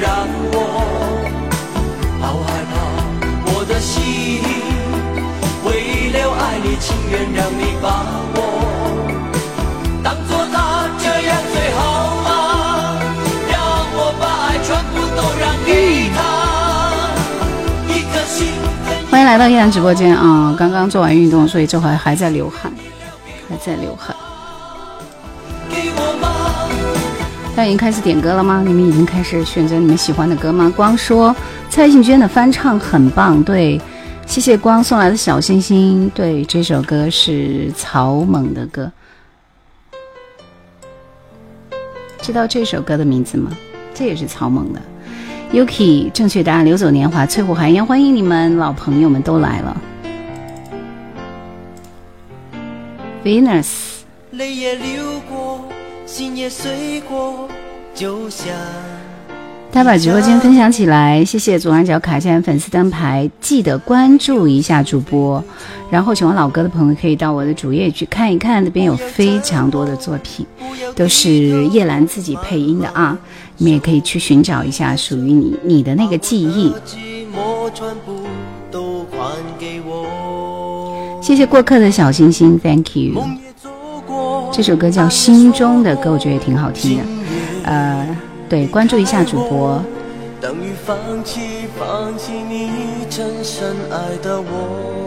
让我好害怕，我的心为了爱你，情愿让你把我当作他，这样最好吗？让我把爱全部都让给他，欢迎来到依然直播间啊！刚刚做完运动，所以这会还在流汗，还在流汗。大家已经开始点歌了吗？你们已经开始选择你们喜欢的歌吗？光说蔡幸娟的翻唱很棒，对，谢谢光送来的小星星。对，这首歌是草蜢的歌，知道这首歌的名字吗？这也是草蜢的。Yuki，正确答案，流走年华，翠湖寒烟，欢迎你们老朋友们都来了。Venus。泪也流过。心也碎过，就像。大家把直播间分享起来，谢谢左上角卡下粉丝灯牌，记得关注一下主播。然后喜欢老歌的朋友可以到我的主页去看一看，那边有非常多的作品，都是叶兰自己配音的啊。你们也可以去寻找一下属于你你的那个记忆。谢谢过客的小星星，Thank you。这首歌叫《心中的歌》，我觉得也挺好听的。呃，对，关注一下主播。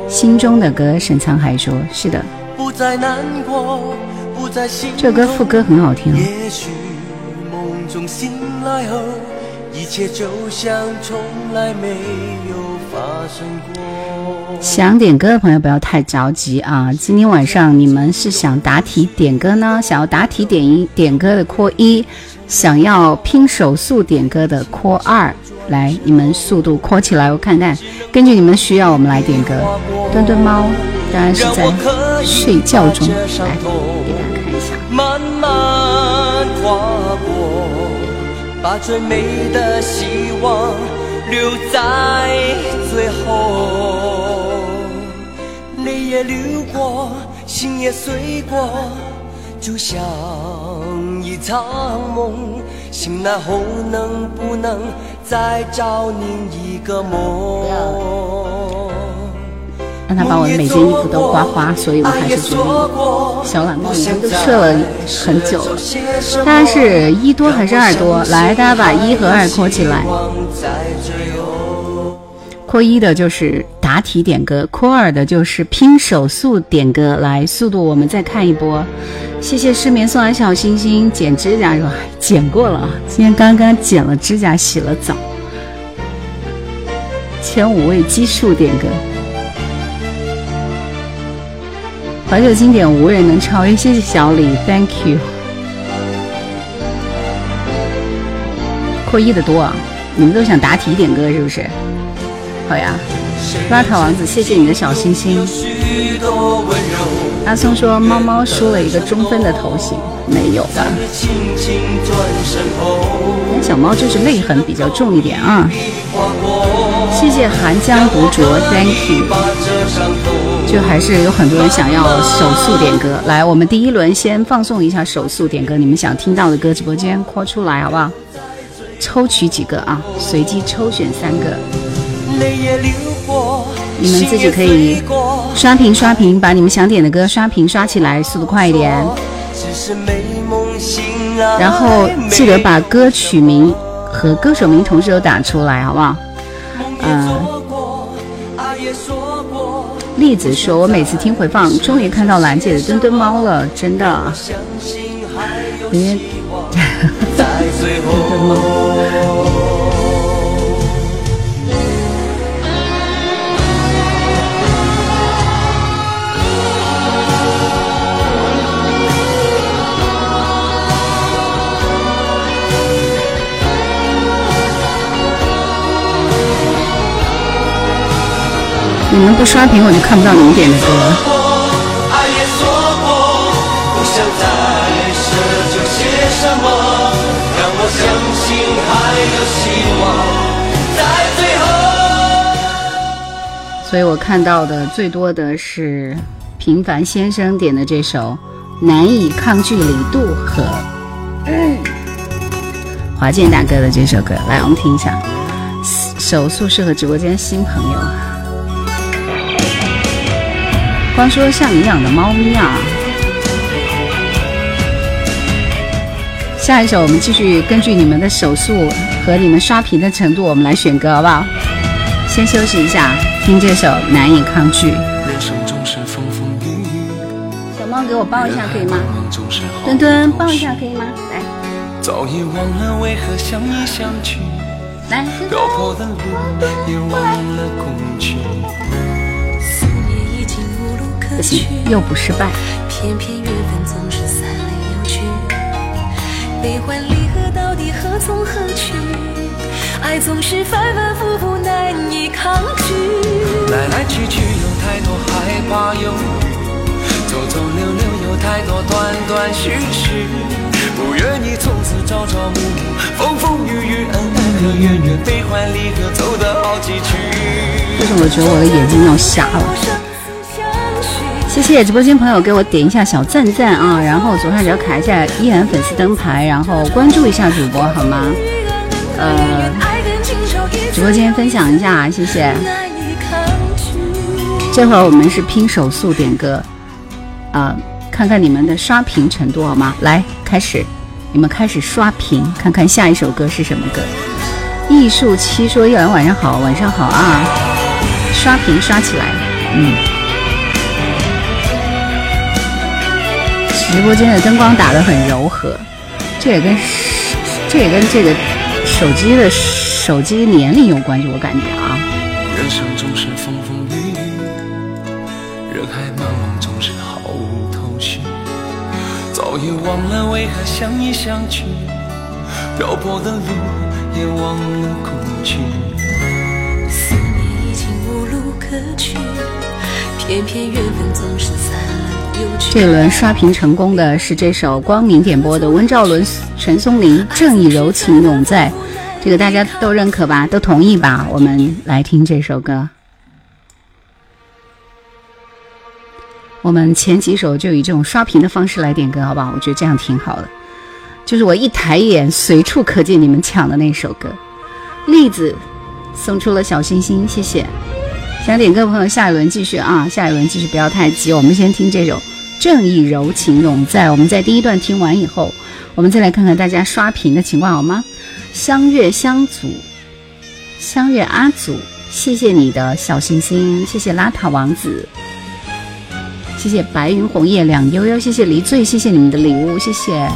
心中的歌，沈沧海说：“是的。”这歌副歌很好听。一想点歌的朋友不要太着急啊！今天晚上你们是想答题点歌呢？想要答题点一点歌的扩一，想要拼手速点歌的扩二，来，你们速度扩起来，我看看。根据你们的需要，我们来点歌。墩墩猫当然是在睡觉中，来给大家看一下。慢慢跨过。把最美的希望留在最后，泪也流过，心也碎过，就像一场梦，醒来后能不能再找另一个梦？让他把我每件衣服都刮花，所以我还是决定小懒猫已经都睡了很久了。大家是一多还是二多？来，大家把一和二扩起来。扩一的就是答题点歌，扩二的就是拼手速点歌。来，速度我们再看一波。谢谢失眠送来小星星，剪指甲是吧？剪过了，今天刚刚剪了指甲，洗了澡。前五位奇数点歌。怀旧经典无人能超越，谢谢小李，Thank you。扩一的多啊，你们都想答题点歌是不是？好呀，邋遢王子，谢谢你的小心心。阿松说猫猫输了一个中分的头型，没有吧？小猫就是泪痕比较重一点啊。谢谢寒江独酌，Thank you。就还是有很多人想要手速点歌，来，我们第一轮先放送一下手速点歌，你们想听到的歌，直播间扩出来好不好？抽取几个啊，随机抽选三个，你们自己可以刷屏刷屏，把你们想点的歌刷屏刷起来，速度快一点。然后记得把歌曲名和歌手名同时都打出来，好不好？嗯。栗子说：“我每次听回放，终于看到兰姐的墩墩猫了，真的。”墩墩猫。你们不刷屏，我就看不到你们点的歌。所以我看到的最多的是平凡先生点的这首《难以抗拒》，李杜和。华健大哥的这首歌，来，我们听一下。手速适合直播间新朋友。光说像你养的猫咪啊。下一首，我们继续根据你们的手速和你们刷屏的程度，我们来选歌，好不好？先休息一下，听这首《难以抗拒》。小猫给我抱一下可以吗？墩墩抱一下可以吗？来。早已忘了为何相依相聚，来，漂泊的路也忘了空去。思念已经无路可去，又不失败。偏偏缘分总是散来又聚，悲欢离合到底何从何去？爱总是反反复复难以抗拒。来来去去有太多害怕犹豫，走走留留有太多断断续续。不愿意从此朝朝暮暮，风风雨雨，恩恩和怨怨，悲欢离合，走得好崎岖。为什么觉得我的眼睛要瞎了？谢谢直播间朋友给我点一下小赞赞啊，然后左上角卡一下依然粉丝灯牌，然后关注一下主播好吗？呃，直播间分享一下，谢谢。这会儿我们是拼手速点歌，啊。看看你们的刷屏程度好吗？来，开始，你们开始刷屏，看看下一首歌是什么歌。艺术七说：“叶晚晚上好，晚上好啊！”刷屏刷起来，嗯。直播间的灯光打得很柔和，这也跟这也跟这个手机的手机年龄有关系，我感觉啊。人生总是风风雨雨，人海茫茫总是毫无头绪。早已忘了为何相依相聚，漂泊的路也忘了哭泣。思念已经无路可去，偏偏缘分总是。这一轮刷屏成功的是这首光明点播的温兆伦、陈松伶《正义柔情永在》，这个大家都认可吧？都同意吧？我们来听这首歌。我们前几首就以这种刷屏的方式来点歌，好不好？我觉得这样挺好的。就是我一抬眼，随处可见你们抢的那首歌。栗子送出了小心心，谢谢。想点歌的朋友，下一轮继续啊！下一轮继续，不要太急。我们先听这首《正义柔情永在》。我们在第一段听完以后，我们再来看看大家刷屏的情况，好吗？相悦相祖，相悦阿祖，谢谢你的小心心，谢谢邋遢王子。谢谢白云红叶两悠悠，谢谢离醉，谢谢你们的礼物，谢谢。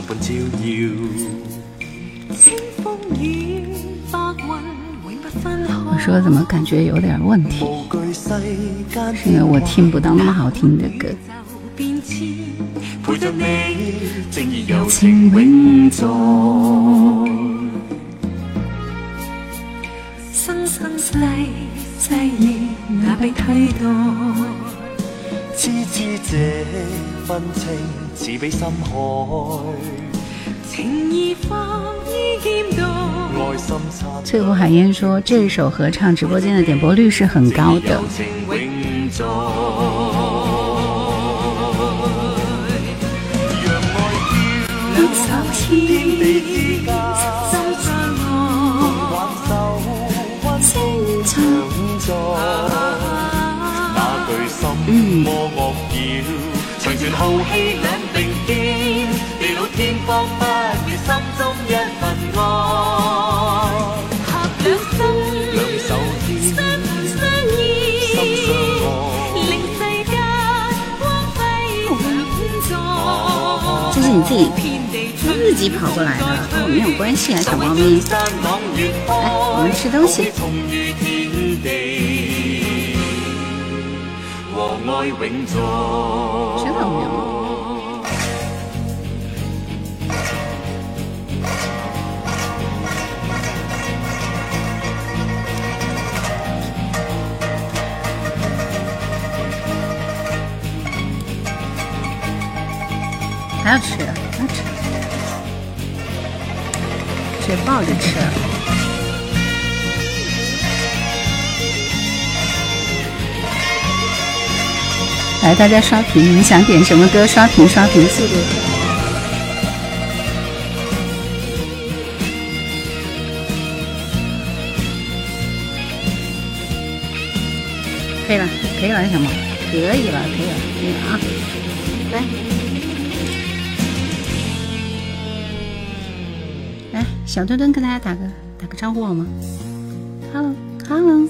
伴照耀，清风雨白云永不分开。我说怎么感觉有点问题？是因为我听不到那么好听的歌。陪着你，正情永在，生生世世亦那被替代。痴痴这份情似比深海，情意化于剑道。爱心最后海燕说，这首合唱直播间的点播率是很高的。天不灭心中一份爱。是你自己。自己跑过来的，跟我没有关系啊，小猫咪。来，我们吃东西。知道没有？还要吃，还要吃。就抱着吃。来，大家刷屏，你们想点什么歌？刷屏，刷屏，速度！可以了，可以了，小猫，可以了，可以了，可以了啊！来，小墩墩跟大家打个打个招呼好吗？Hello，Hello。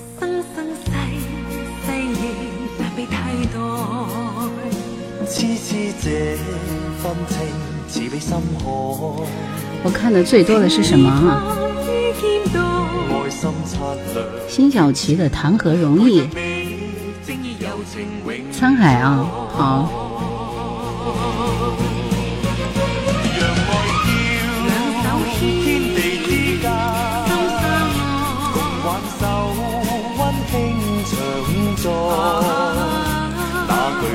我看的最多的是什么啊？辛晓琪的《谈何容易》。沧海啊，好。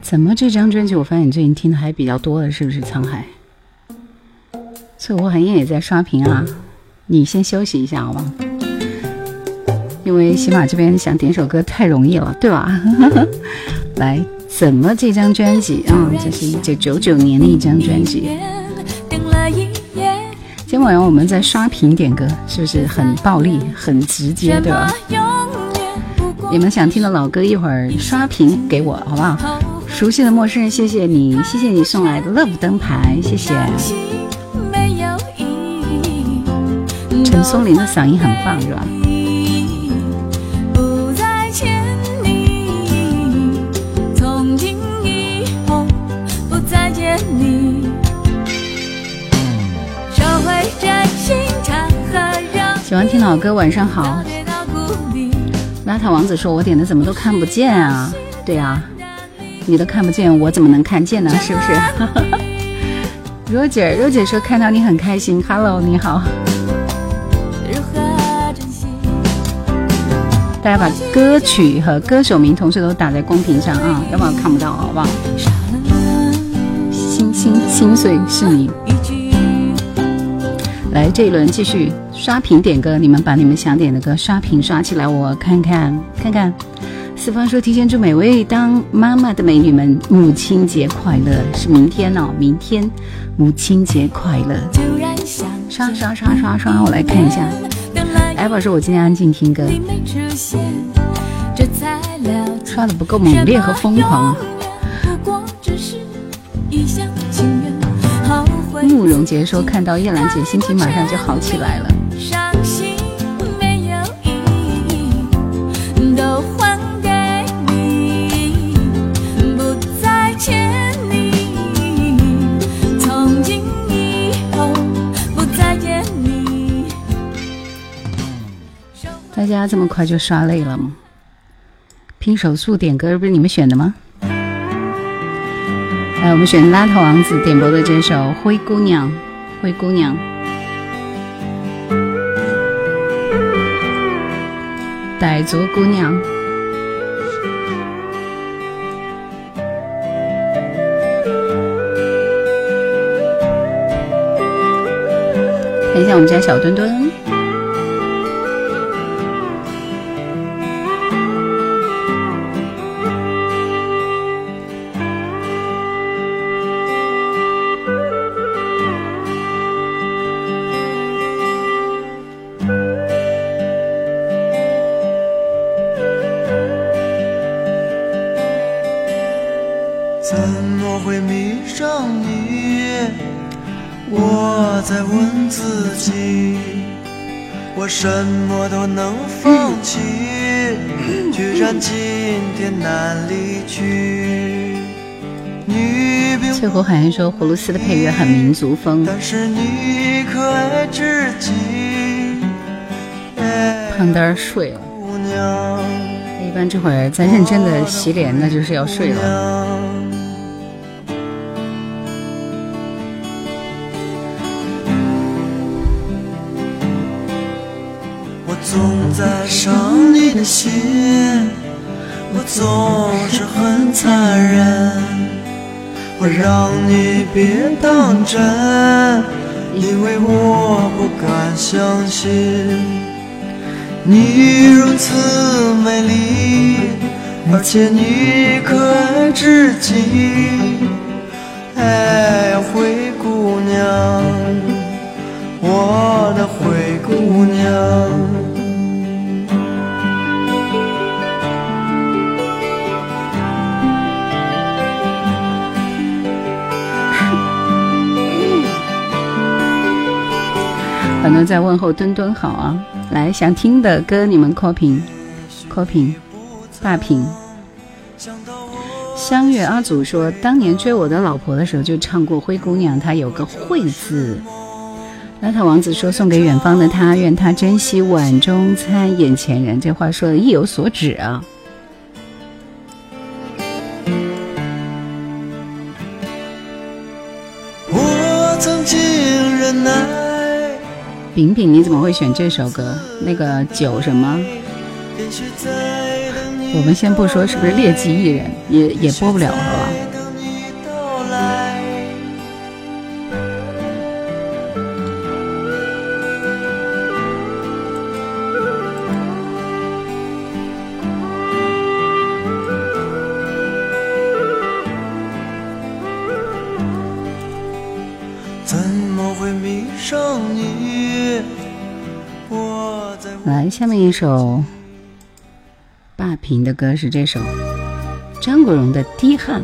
怎么这张专辑我发现你最近听的还比较多的，是不是《沧海》？翠湖寒烟也在刷屏啊，你先休息一下好吗？因为喜马这边想点首歌太容易了，对吧？来。怎么这张专辑啊？这是一九九九年的一张专辑。今晚我们在刷屏点歌，是不是很暴力、很直接，对吧？你们想听的老歌，一会儿刷屏给我，好不好？熟悉的陌生人，谢谢你，谢谢你送来的 Love 灯牌，谢谢。陈松伶的嗓音很棒，是吧？喜欢听老歌，晚上好。邋遢王子说：“我点的怎么都看不见啊？”对啊，你都看不见，我怎么能看见呢？是不是？若姐，若姐说看到你很开心。Hello，你好。大家把歌曲和歌手名同时都打在公屏上啊，要不然看不到，好不好？心心心碎是你。来，这一轮继续。刷屏点歌，你们把你们想点的歌刷屏刷起来，我看看看看。四方说提前祝每位当妈妈的美女们母亲节快乐，是明天哦，明天母亲节快乐。刷刷刷刷刷，我来看一下。艾宝说，我今天安静听歌，刷的不够猛烈和疯狂。慕容杰说，看到叶兰姐，心情马上就好起来了。家这么快就刷累了吗？拼手速点歌不是你们选的吗？来，我们选邋遢王子点播的这首《灰姑娘》，灰姑娘，傣族姑娘。看一下我们家小墩墩。翠湖好像说葫芦丝的配乐很民族风。胖墩睡了。一般这会儿在认真的洗脸，那就是要睡了。我总在伤你的心，我总是很残忍，我让你别当真，因为我不敢相信。你如此美丽，而且你可爱至极，哎，灰姑娘，我的灰姑娘。很多在问候墩墩好啊，来想听的歌你们扣屏，扣屏，霸屏。相约阿祖说，当年追我的老婆的时候就唱过《灰姑娘》，她有个“慧”字。邋遢王子说，送给远方的他，愿他珍惜碗中餐，眼前人。这话说的意有所指啊。我曾经忍耐。饼饼，你怎么会选这首歌？那个酒什么？我们先不说是不是劣迹艺人，也也播不了，好吧？首霸屏的歌是这首张国荣的《滴汗》。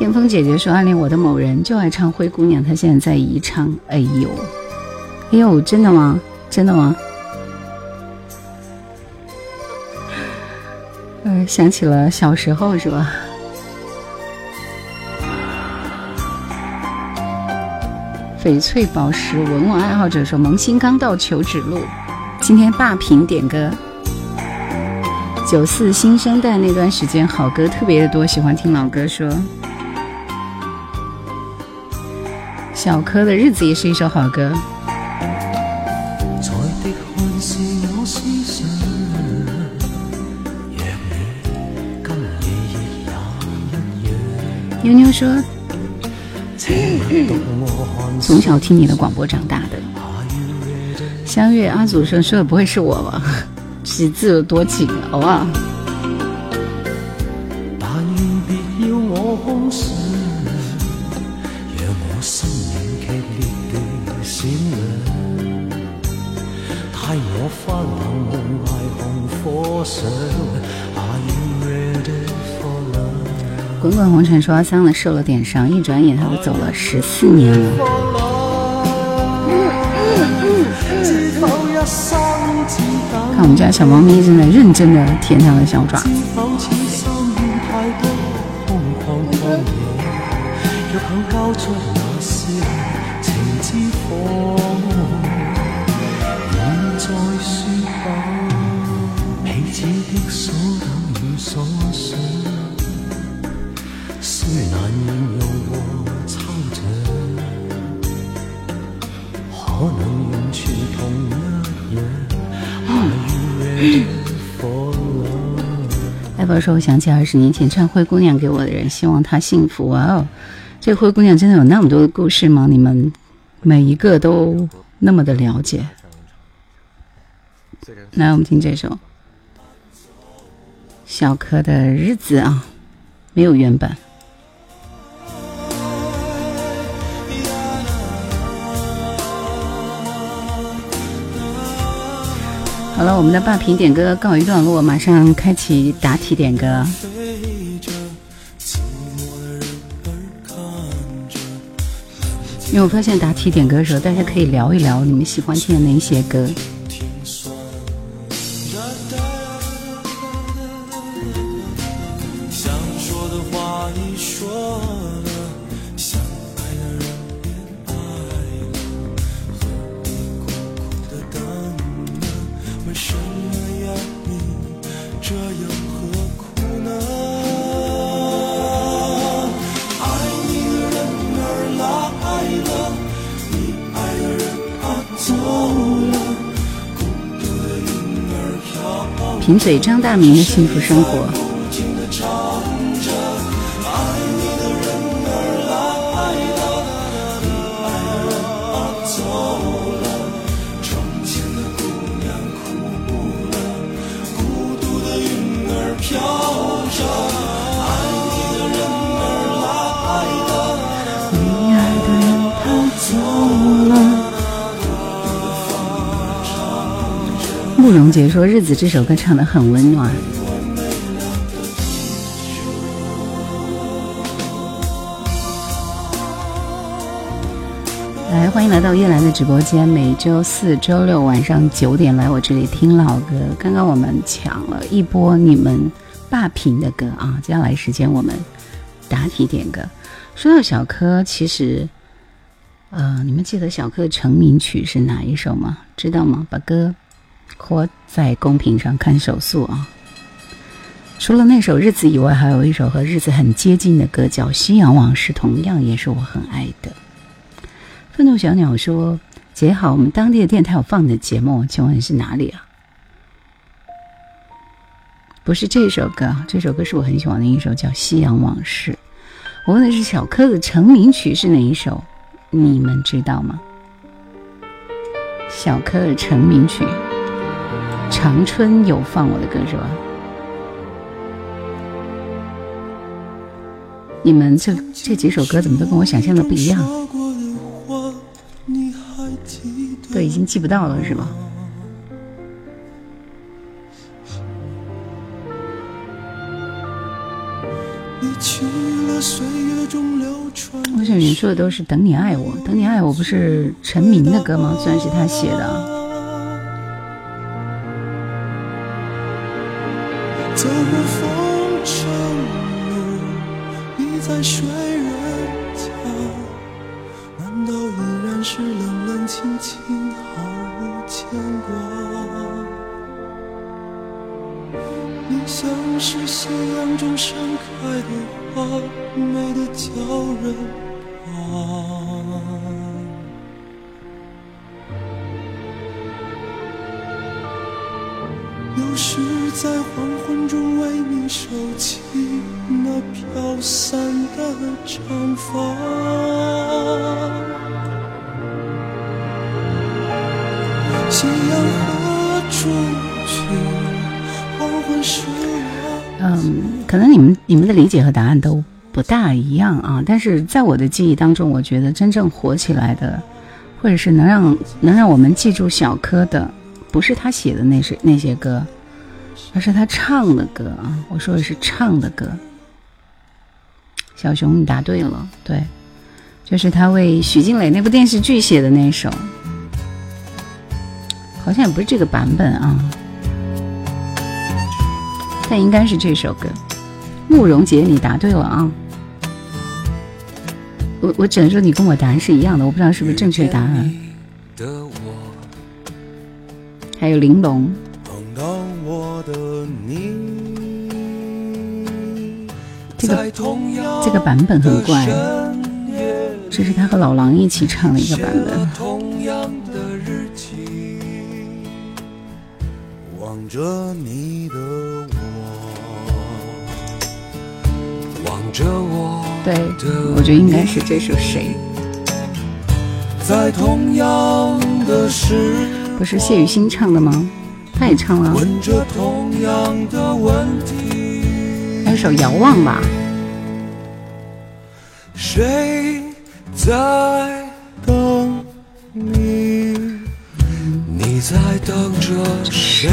艳峰姐姐说暗恋我的某人就爱唱《灰姑娘》，她现在在宜昌。哎呦，哎呦，真的吗？真的吗？呃，想起了小时候，是吧？翡翠宝石文玩爱好者说：“萌新刚到求指路。”今天霸屏点歌。九四新生代那段时间好歌特别的多，喜欢听老歌。说小柯的日子也是一首好歌。妞妞说。从小听你的广播长大的，相约阿祖说说的不会是我吧？喜字有多紧，好不好？滚红尘说阿桑的受了点伤，一转眼他都走了十四年了。看我们家小猫咪正在认真的舔它的小爪。我想起二十年前唱《灰姑娘》给我的人，希望她幸福。”哇哦，这灰姑娘真的有那么多的故事吗？你们每一个都那么的了解？来，我们听这首小柯的日子啊，没有原版。好了，我们的霸屏点歌告一段落，马上开启答题点歌。因为我发现答题点歌的时候，大家可以聊一聊你们喜欢听的哪些歌。贫嘴张大民的幸福生活。慕容杰说：“日子这首歌唱的很温暖。”来，欢迎来到叶兰的直播间。每周四周六晚上九点来我这里听老歌。刚刚我们抢了一波你们霸屏的歌啊！接下来时间我们答题点歌。说到小柯，其实，呃，你们记得小柯的成名曲是哪一首吗？知道吗？把歌。或在公屏上看手速啊！除了那首《日子》以外，还有一首和《日子》很接近的歌，叫《夕阳往事》，同样也是我很爱的。愤怒小鸟说：“姐好，我们当地的电台有放你的节目，请问是哪里啊？”不是这首歌，这首歌是我很喜欢的一首，叫《夕阳往事》。我问的是小柯的成名曲是哪一首？你们知道吗？小柯的成名曲。长春有放我的歌是吧？你们这这几首歌怎么都跟我想象的不一样？都已经记不到了是吧？我想你说的都是《等你爱我》，《等你爱我》不是陈明的歌吗？虽然是他写的。理解和答案都不大一样啊。但是在我的记忆当中，我觉得真正火起来的，或者是能让能让我们记住小柯的。不是他写的那首那些歌，而是他唱的歌啊！我说的是唱的歌。小熊，你答对了，对，就是他为许静蕾那部电视剧写的那首，好像也不是这个版本啊，但应该是这首歌。慕容杰，你答对了啊！我我只能说你跟我答案是一样的，我不知道是不是正确答案。还有玲珑，这个这个版本很怪，这是他和老狼一起唱的一个版本。望着你的对，我觉得应该是这首谁？在同样的时。不是谢雨欣唱的吗？他也唱了。还有首《遥望》吧。谁在等你？你在等着？谁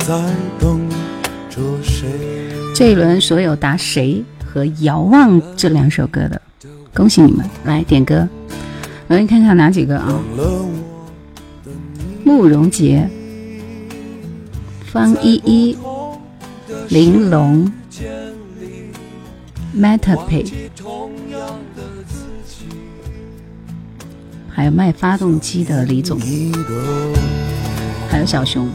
在等着谁？这一轮所有答谁？和遥望这两首歌的，恭喜你们！来点歌，我们看看哪几个啊？慕容杰、方依依、玲珑、m a t a p y 还有卖发动机的李总，还有小熊。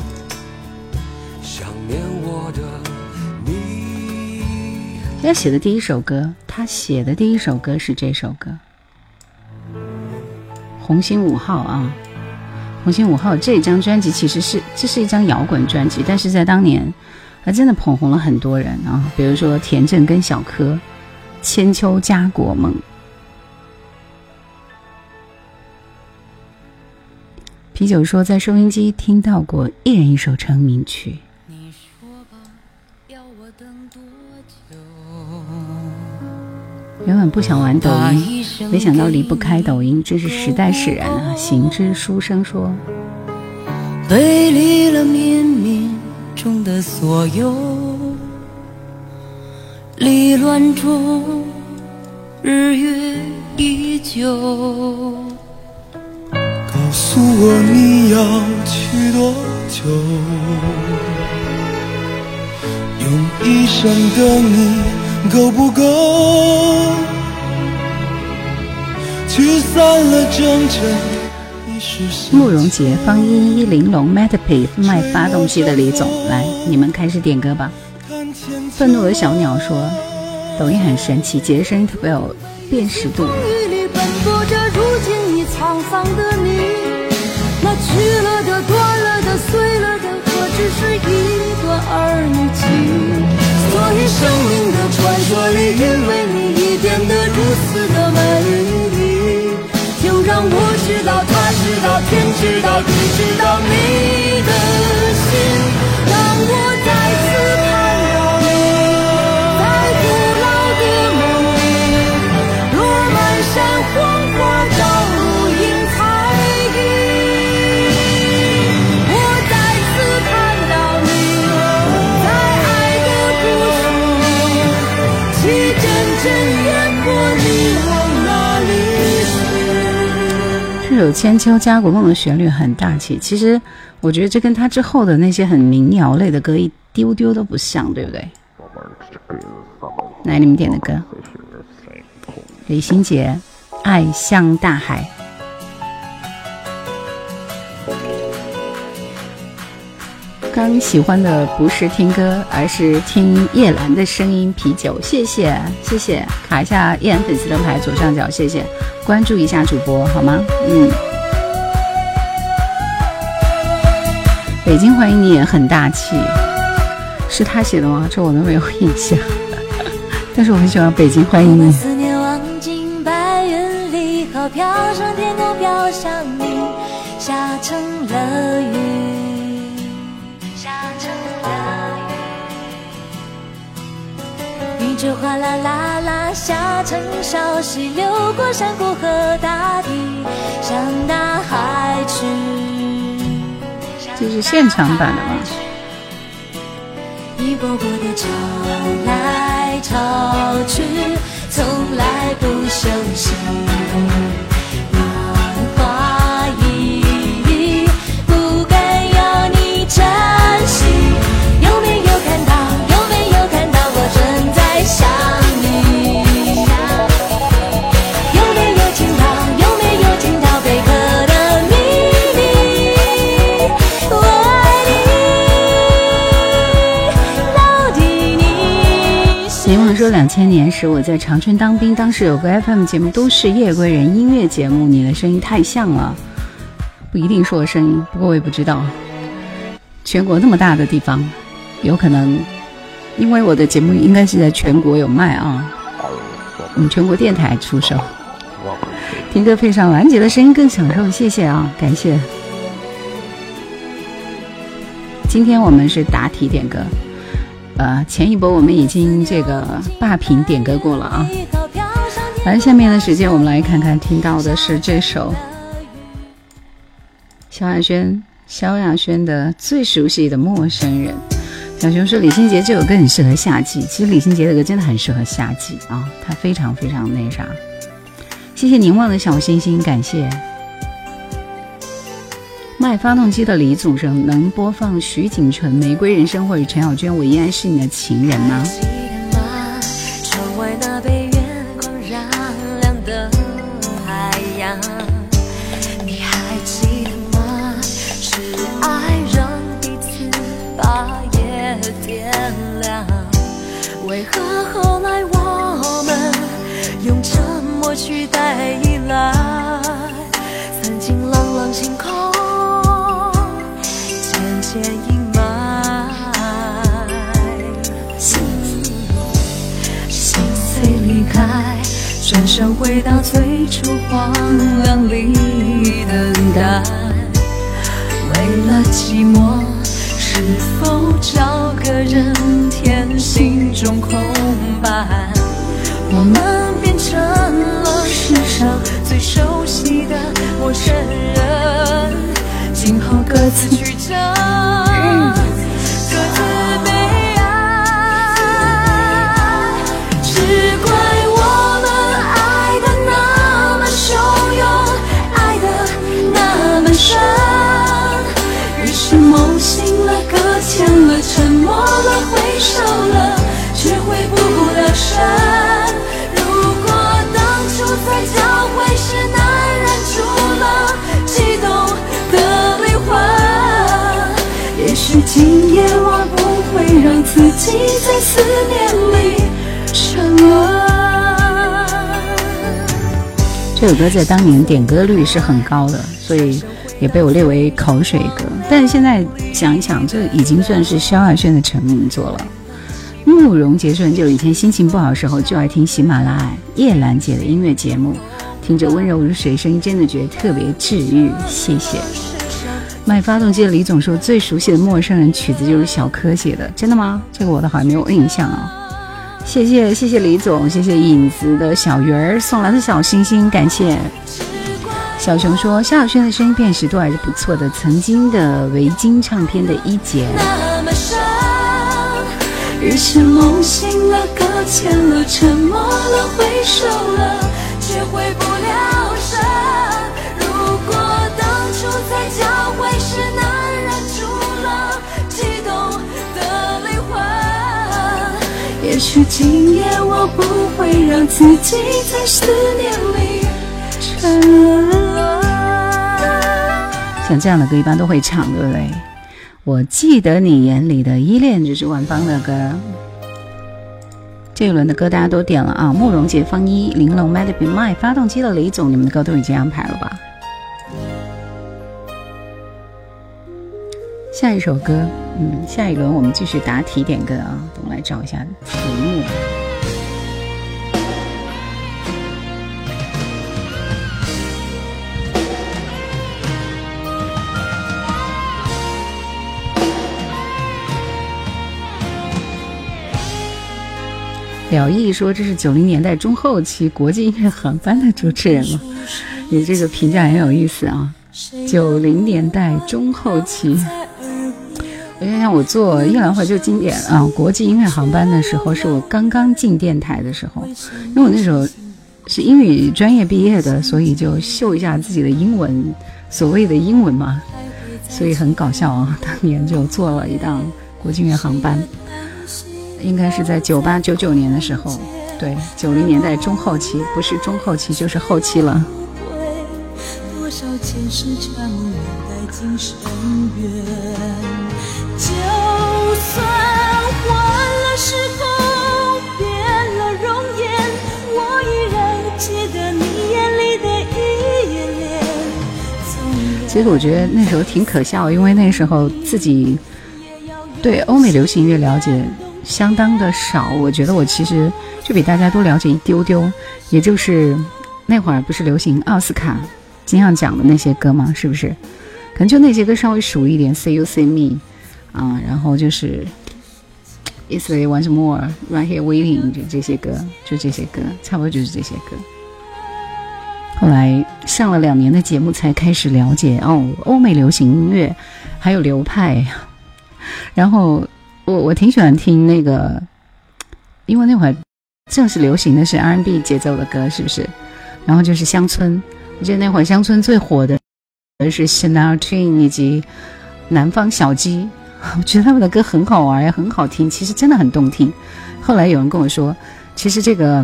他写的第一首歌，他写的第一首歌是这首歌《红星五号》啊，《红星五号》这张专辑其实是这是一张摇滚专辑，但是在当年还真的捧红了很多人啊，比如说田震跟小柯，《千秋家国梦》。啤酒说，在收音机听到过一人一首成名曲。原本不想玩抖音，没想到离不开抖音，真是时代使然啊！行知书生说，背离了冥冥中的所有，离乱中日月依旧。告诉我你要去多久？用一生等你够不够？驱散了。慕容杰、方依依、玲珑、Matapi 卖发动机的李总，来，你们开始点歌吧。愤怒的小鸟说，抖音很神奇，杰的声音特别有辨识度。沧桑的你，那去了的、断了的、碎了的，何止是一段儿女情？关于生命的传说里，因为你已变得如此的美丽，就让我知道，他知道，天知道，地知道你的心。有千秋家国梦的旋律很大气，其实我觉得这跟他之后的那些很民谣类的歌一丢丢都不像，对不对？来，你们点的歌，李心洁，《爱像大海》。刚喜欢的不是听歌，而是听叶兰的声音。啤酒，谢谢谢谢，卡一下叶兰粉丝灯牌左上角，谢谢，关注一下主播好吗？嗯。北京欢迎你也很大气，是他写的吗？这我都没有印象，但是我很喜欢北京欢迎你。就哗啦啦啦下成小溪，流过山谷和大地，向大海去。这是现场版的吗？一波波的潮来潮去，从来不休息。两千年时我在长春当兵，当时有个 FM 节目《都是夜归人》音乐节目，你的声音太像了，不一定是我声音，不过我也不知道。全国那么大的地方，有可能，因为我的节目应该是在全国有卖啊，我们全国电台出售。听歌配上兰姐的声音更享受，谢谢啊，感谢。今天我们是答题点歌。呃，前一波我们已经这个霸屏点歌过了啊。来，下面的时间我们来看看，听到的是这首萧亚轩，萧亚轩的最熟悉的陌生人。小熊说李心洁这首歌很适合夏季，其实李心洁的歌真的很适合夏季啊，它非常非常那啥。谢谢凝望的小星星，感谢。卖发动机的李祖生能播放徐锦纯《玫瑰人生》或者陈小娟《我依然是你的情人》吗？去带依赖，曾经朗朗星空想回到最初荒凉里等待，为了寂寞，是否找个人填心中空白？我们变成了世上最熟悉的陌生人，今后各自曲折。了，挥手了，却回不了神。如果当初在交会时难忍住了激动的灵魂，也许今夜我不会让自己在思念里沉沦。这首歌在当年点歌率是很高的，所以。也被我列为口水歌，但是现在想一想，这已经算是萧亚轩的成名作了。慕容杰顺，就以前心情不好的时候，就爱听喜马拉雅叶兰姐的音乐节目，听着温柔如水声音，真的觉得特别治愈。谢谢。卖发动机的李总说，最熟悉的陌生人曲子就是小柯写的，真的吗？这个我都好像没有印象啊。谢谢谢谢李总，谢谢影子的小鱼儿送来的小星星，感谢。小熊说：“萧亚轩的声音辨识度还是不错的。曾经的维京唱片的一姐。”于是梦醒了，搁浅了，沉默了，挥手了，却回不了神。如果当初在交会时难忍住了激动的灵魂，也许今夜我不会让自己在思念里沉沦。像这样的歌一般都会唱，对不对？我记得你眼里的依恋，这是万芳的歌。这一轮的歌大家都点了啊！慕容杰、方一、玲珑、Mad Be My、发动机的李总，你们的歌都已经安排了吧？下一首歌，嗯，下一轮我们继续答题点歌啊！我们来找一下题目。了意说这是九零年代中后期国际音乐航班的主持人了，你这个评价很有意思啊！九零年代中后期，我想想，我做夜兰会就经典啊！国际音乐航班的时候是我刚刚进电台的时候，因为我那时候是英语专业毕业的，所以就秀一下自己的英文，所谓的英文嘛，所以很搞笑啊！当年就做了一档国际音乐航班。应该是在九八九九年的时候，对，九零年代中后期，不是中后期就是后期了。其实我觉得那时候挺可笑，因为那时候自己对欧美流行音乐了解。相当的少，我觉得我其实就比大家多了解一丢丢，也就是那会儿不是流行奥斯卡金像奖的那些歌吗？是不是？可能就那些歌稍微熟一点，See You See Me，啊，然后就是 Is There Once More，Right Here Waiting，就这些歌，就这些歌，差不多就是这些歌。后来上了两年的节目，才开始了解哦，欧美流行音乐还有流派，然后。我我挺喜欢听那个，因为那会儿正是流行的是 R&B 节奏的歌，是不是？然后就是乡村，我记得那会儿乡村最火的是 Chanel Twin 以及南方小鸡，我觉得他们的歌很好玩也很好听，其实真的很动听。后来有人跟我说，其实这个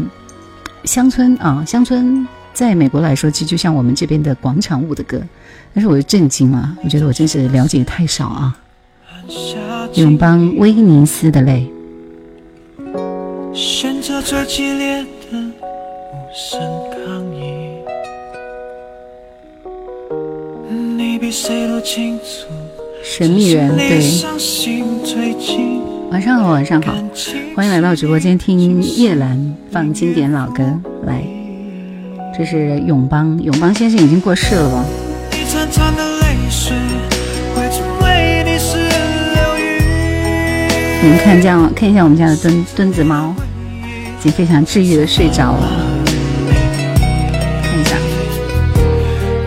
乡村啊，乡村在美国来说，其实就像我们这边的广场舞的歌，但是我就震惊了，我觉得我真是了解太少啊。永邦威尼斯的泪。选择最激烈的无声抗议，你比谁都清楚。神秘人对。晚上好，晚上好，欢迎来到直播间听叶兰放经典老歌。来，这是永邦，永邦先生已经过世了吧？们看，这样看一下我们家的墩墩子猫，已经非常治愈的睡着了。看一下。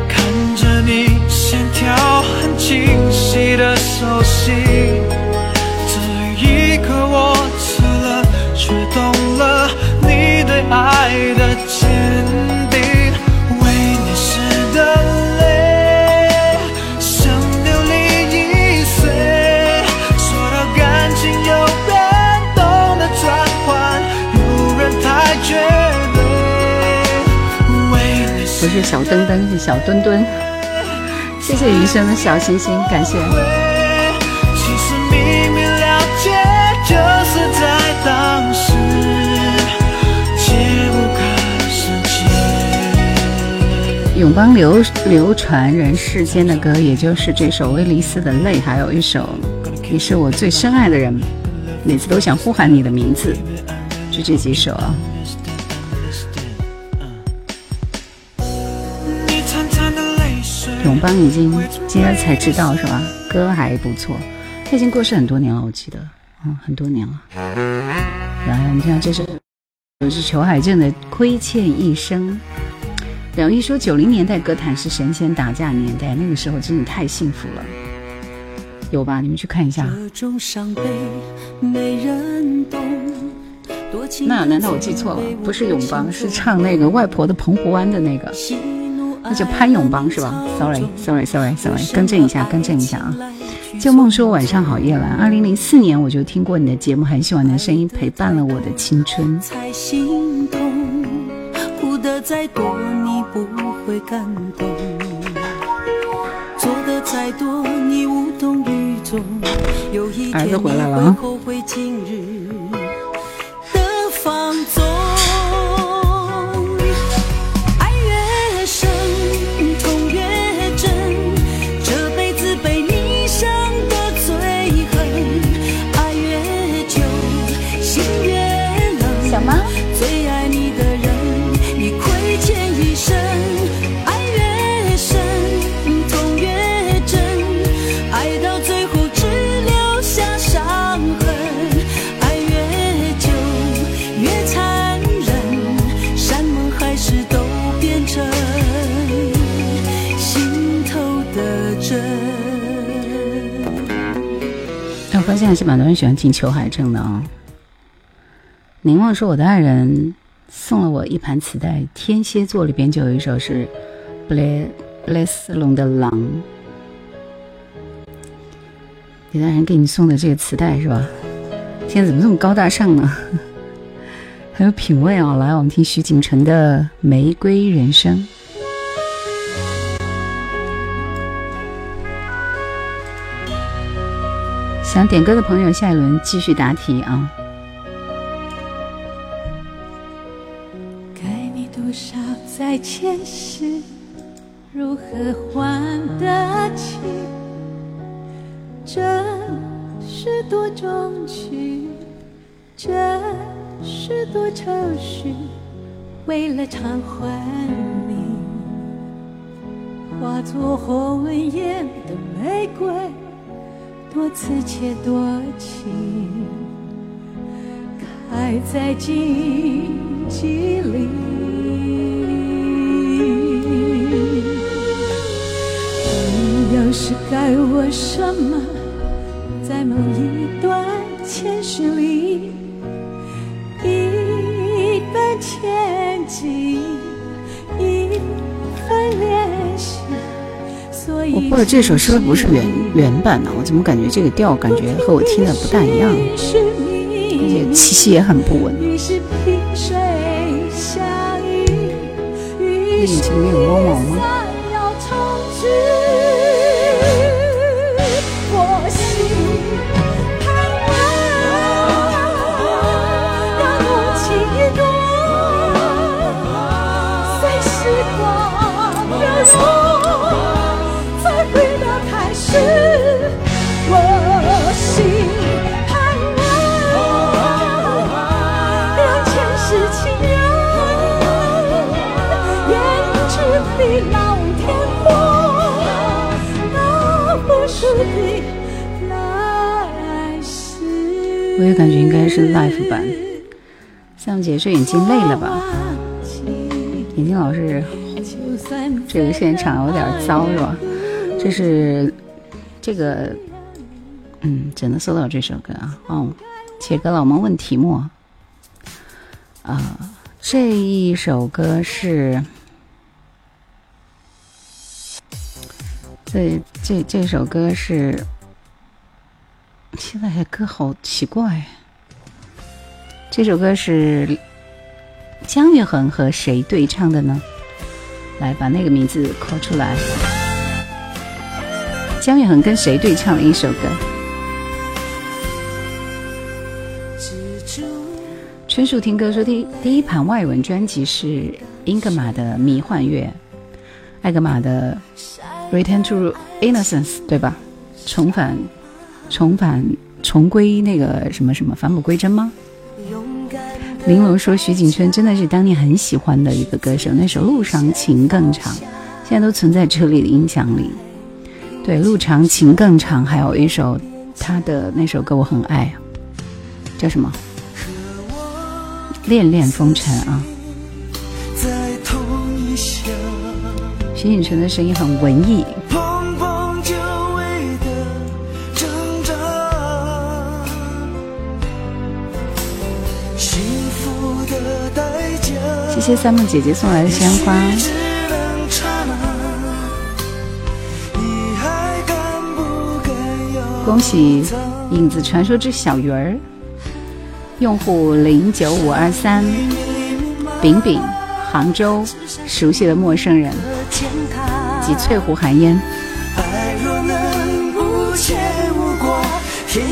看着你线条很清晰的手心，这一刻我吃了，却懂了你的爱的小灯灯，是小墩墩。谢谢余生的小星星，感谢。永邦流流传人世间的歌，也就是这首《威尼斯的泪》，还有一首《你是我最深爱的人》，每次都想呼喊你的名字，就这几首啊。永邦已经今天才知道是吧？歌还不错，他已经过世很多年了，我记得，嗯，很多年了。来，我们看这是我是裘海正的《亏欠一生》。梁毅说，九零年代歌坛是神仙打架年代，那个时候真的太幸福了，有吧？你们去看一下。那难道我记错了？不是永邦，是唱那个外婆的澎湖湾的那个。那叫潘永邦是吧？Sorry，Sorry，Sorry，Sorry，更正一下，更正一下啊！旧梦说晚上好，夜兰。二零零四年我就听过你的节目，很喜欢你的声音，陪伴了我的青春。儿子回来了啊！发现还是蛮多人喜欢听裘海正的啊。凝望说：“我的爱人送了我一盘磁带，《天蝎座》里边就有一首是布莱布莱斯隆的《狼》。你的爱人给你送的这个磁带是吧？现在怎么这么高大上呢？很有品味啊！来，我们听徐锦成的《玫瑰人生》。”想点歌的朋友，下一轮继续答题啊！该你多少在前世，如何还得起？这是多衷曲，这是多愁绪，为了偿还你，化作红艳的玫瑰。多刺切多情，开在荆棘里。你要是该我什么？在某一段前世里，一份前进，或者这首是不是不是原原版呢？我怎么感觉这个调感觉和我听的不大一样？而且气息也很不稳。你眼睛里面有猫毛吗？我也感觉应该是 live 版。向姐这眼睛累了吧？眼睛老是这个现场有点糟是吧？这是这个，嗯，只能搜到这首歌啊。哦，铁哥老猫问题目啊，这一首歌是这这这首歌是。现在歌好奇怪，这首歌是姜育恒和谁对唱的呢？来把那个名字 call 出来。姜育恒跟谁对唱了一首歌？春树听歌说第第一盘外文专辑是英格玛的《迷幻乐》，艾格玛的《Return to Innocence》，对吧？重返。重返重归那个什么什么返璞归真吗？玲珑说徐景春真的是当年很喜欢的一个歌手，那首《路上情更长》现在都存在车里的音响里。对，《路长情更长》还有一首他的那首歌我很爱，叫什么？恋恋风尘啊。徐景春的声音很文艺。谢谢三木姐姐送来的鲜花。恭喜影子传说之小鱼儿，用户零九五二三，饼饼，杭州，熟悉的陌生人，及翠湖寒烟。天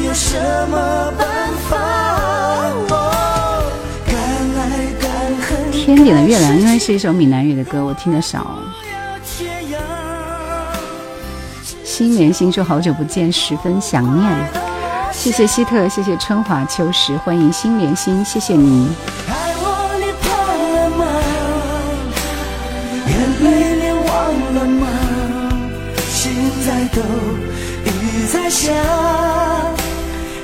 天点的月亮，因为是一首闽南语的歌，我听得少。心连心说好久不见，十分想念。谢谢希特，谢谢春华秋实，欢迎心连心，谢谢你。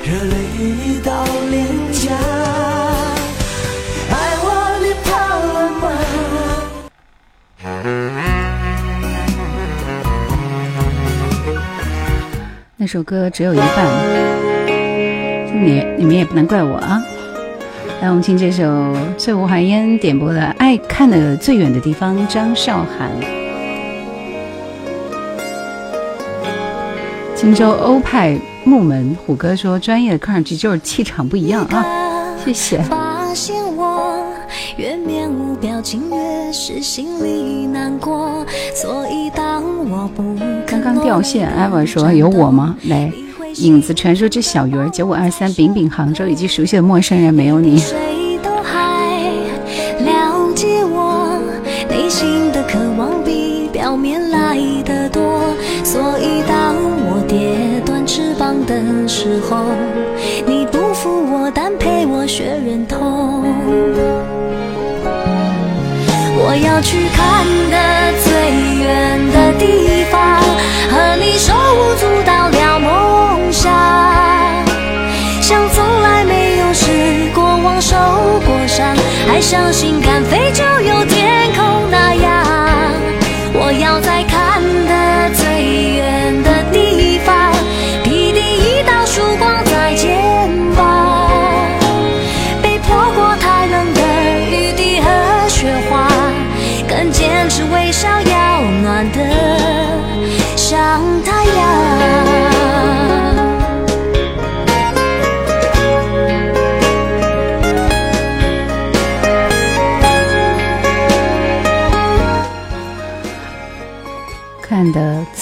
热泪到脸颊。那首歌只有一半，你你们也不能怪我啊。来，我们听这首醉无寒烟点播的《爱看的最远的地方》，张韶涵。荆州欧派木门虎哥说：“专业的看上去就是气场不一样啊。”谢谢。越面无表情，越是心里难过。所以当我不刚掉线，Eva 说有我吗？来，影子传说之小鱼儿九五二三，饼饼杭州以及熟悉的陌生人，没有你。谁都还了解我内心的渴望比表面来的多。所以当我跌断翅膀的时候，你不负我，但陪我学忍痛。我要去看的最远的地还相信敢飞就有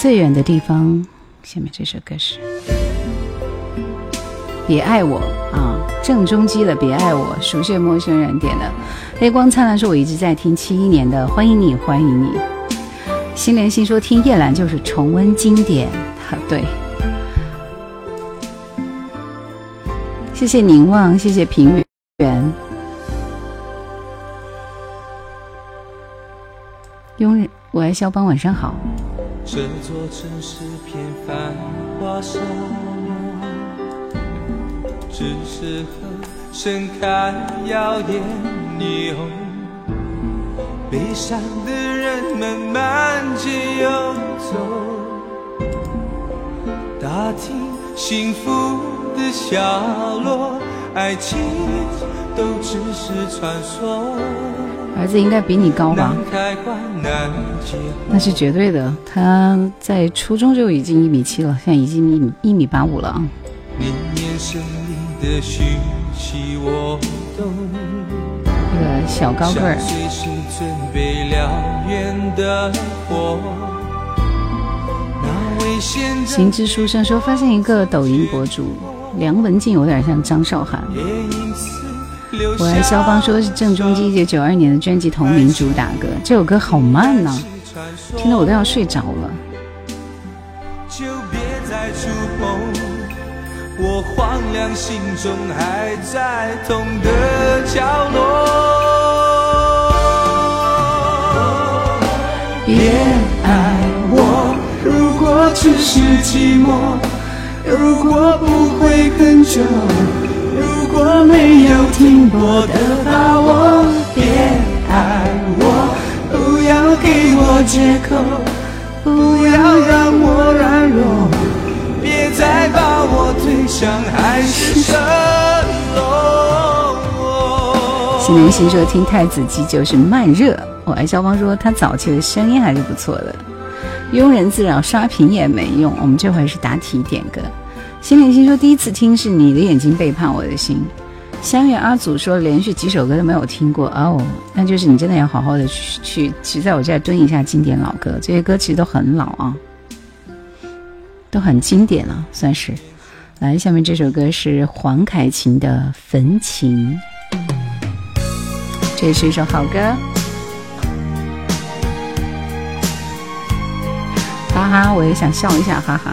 最远的地方，下面这首歌是《别爱我》啊，郑中基的《别爱我》，熟悉陌生人点的。黑光灿烂说我一直在听七一年的，欢迎你，欢迎你。心连心说听叶兰就是重温经典，啊对。谢谢凝望，谢谢平原。佣人，我爱肖邦，晚上好。这座城市片繁华沙漠，只适合盛开耀眼霓虹。悲伤的人们满街游走，打听幸福的下落，爱情都只是传说。儿子应该比你高吧？那是绝对的。他在初中就已经一米七了，现在已经一米一米八五了啊。这个小高个儿。行知书生说，发现一个抖音博主梁文静，有点像张韶涵。我爱肖邦说的是郑中基一九九二年的专辑同名主打歌，这首歌好慢呐，听得我都要睡着了。就别再触碰我荒凉心中还在痛的角落。别爱我，如果只是寂寞，如果不会很久。如果没有停泊的把握，别爱我，不要给我借口，不要让我软弱，别再把我推向海市蜃楼。新年新说听太子鸡就是慢热，我爱肖邦说他早期的声音还是不错的，庸人自扰刷屏也没用，我们这回是答题点歌。心连心说：“第一次听是你的眼睛背叛我的心。”相约阿祖说：“连续几首歌都没有听过哦，那就是你真的要好好的去去，去在我这儿蹲一下经典老歌。这些歌其实都很老啊，都很经典了，算是。来，下面这首歌是黄凯芹的《焚情》，这也是一首好歌。哈哈，我也想笑一下，哈哈。”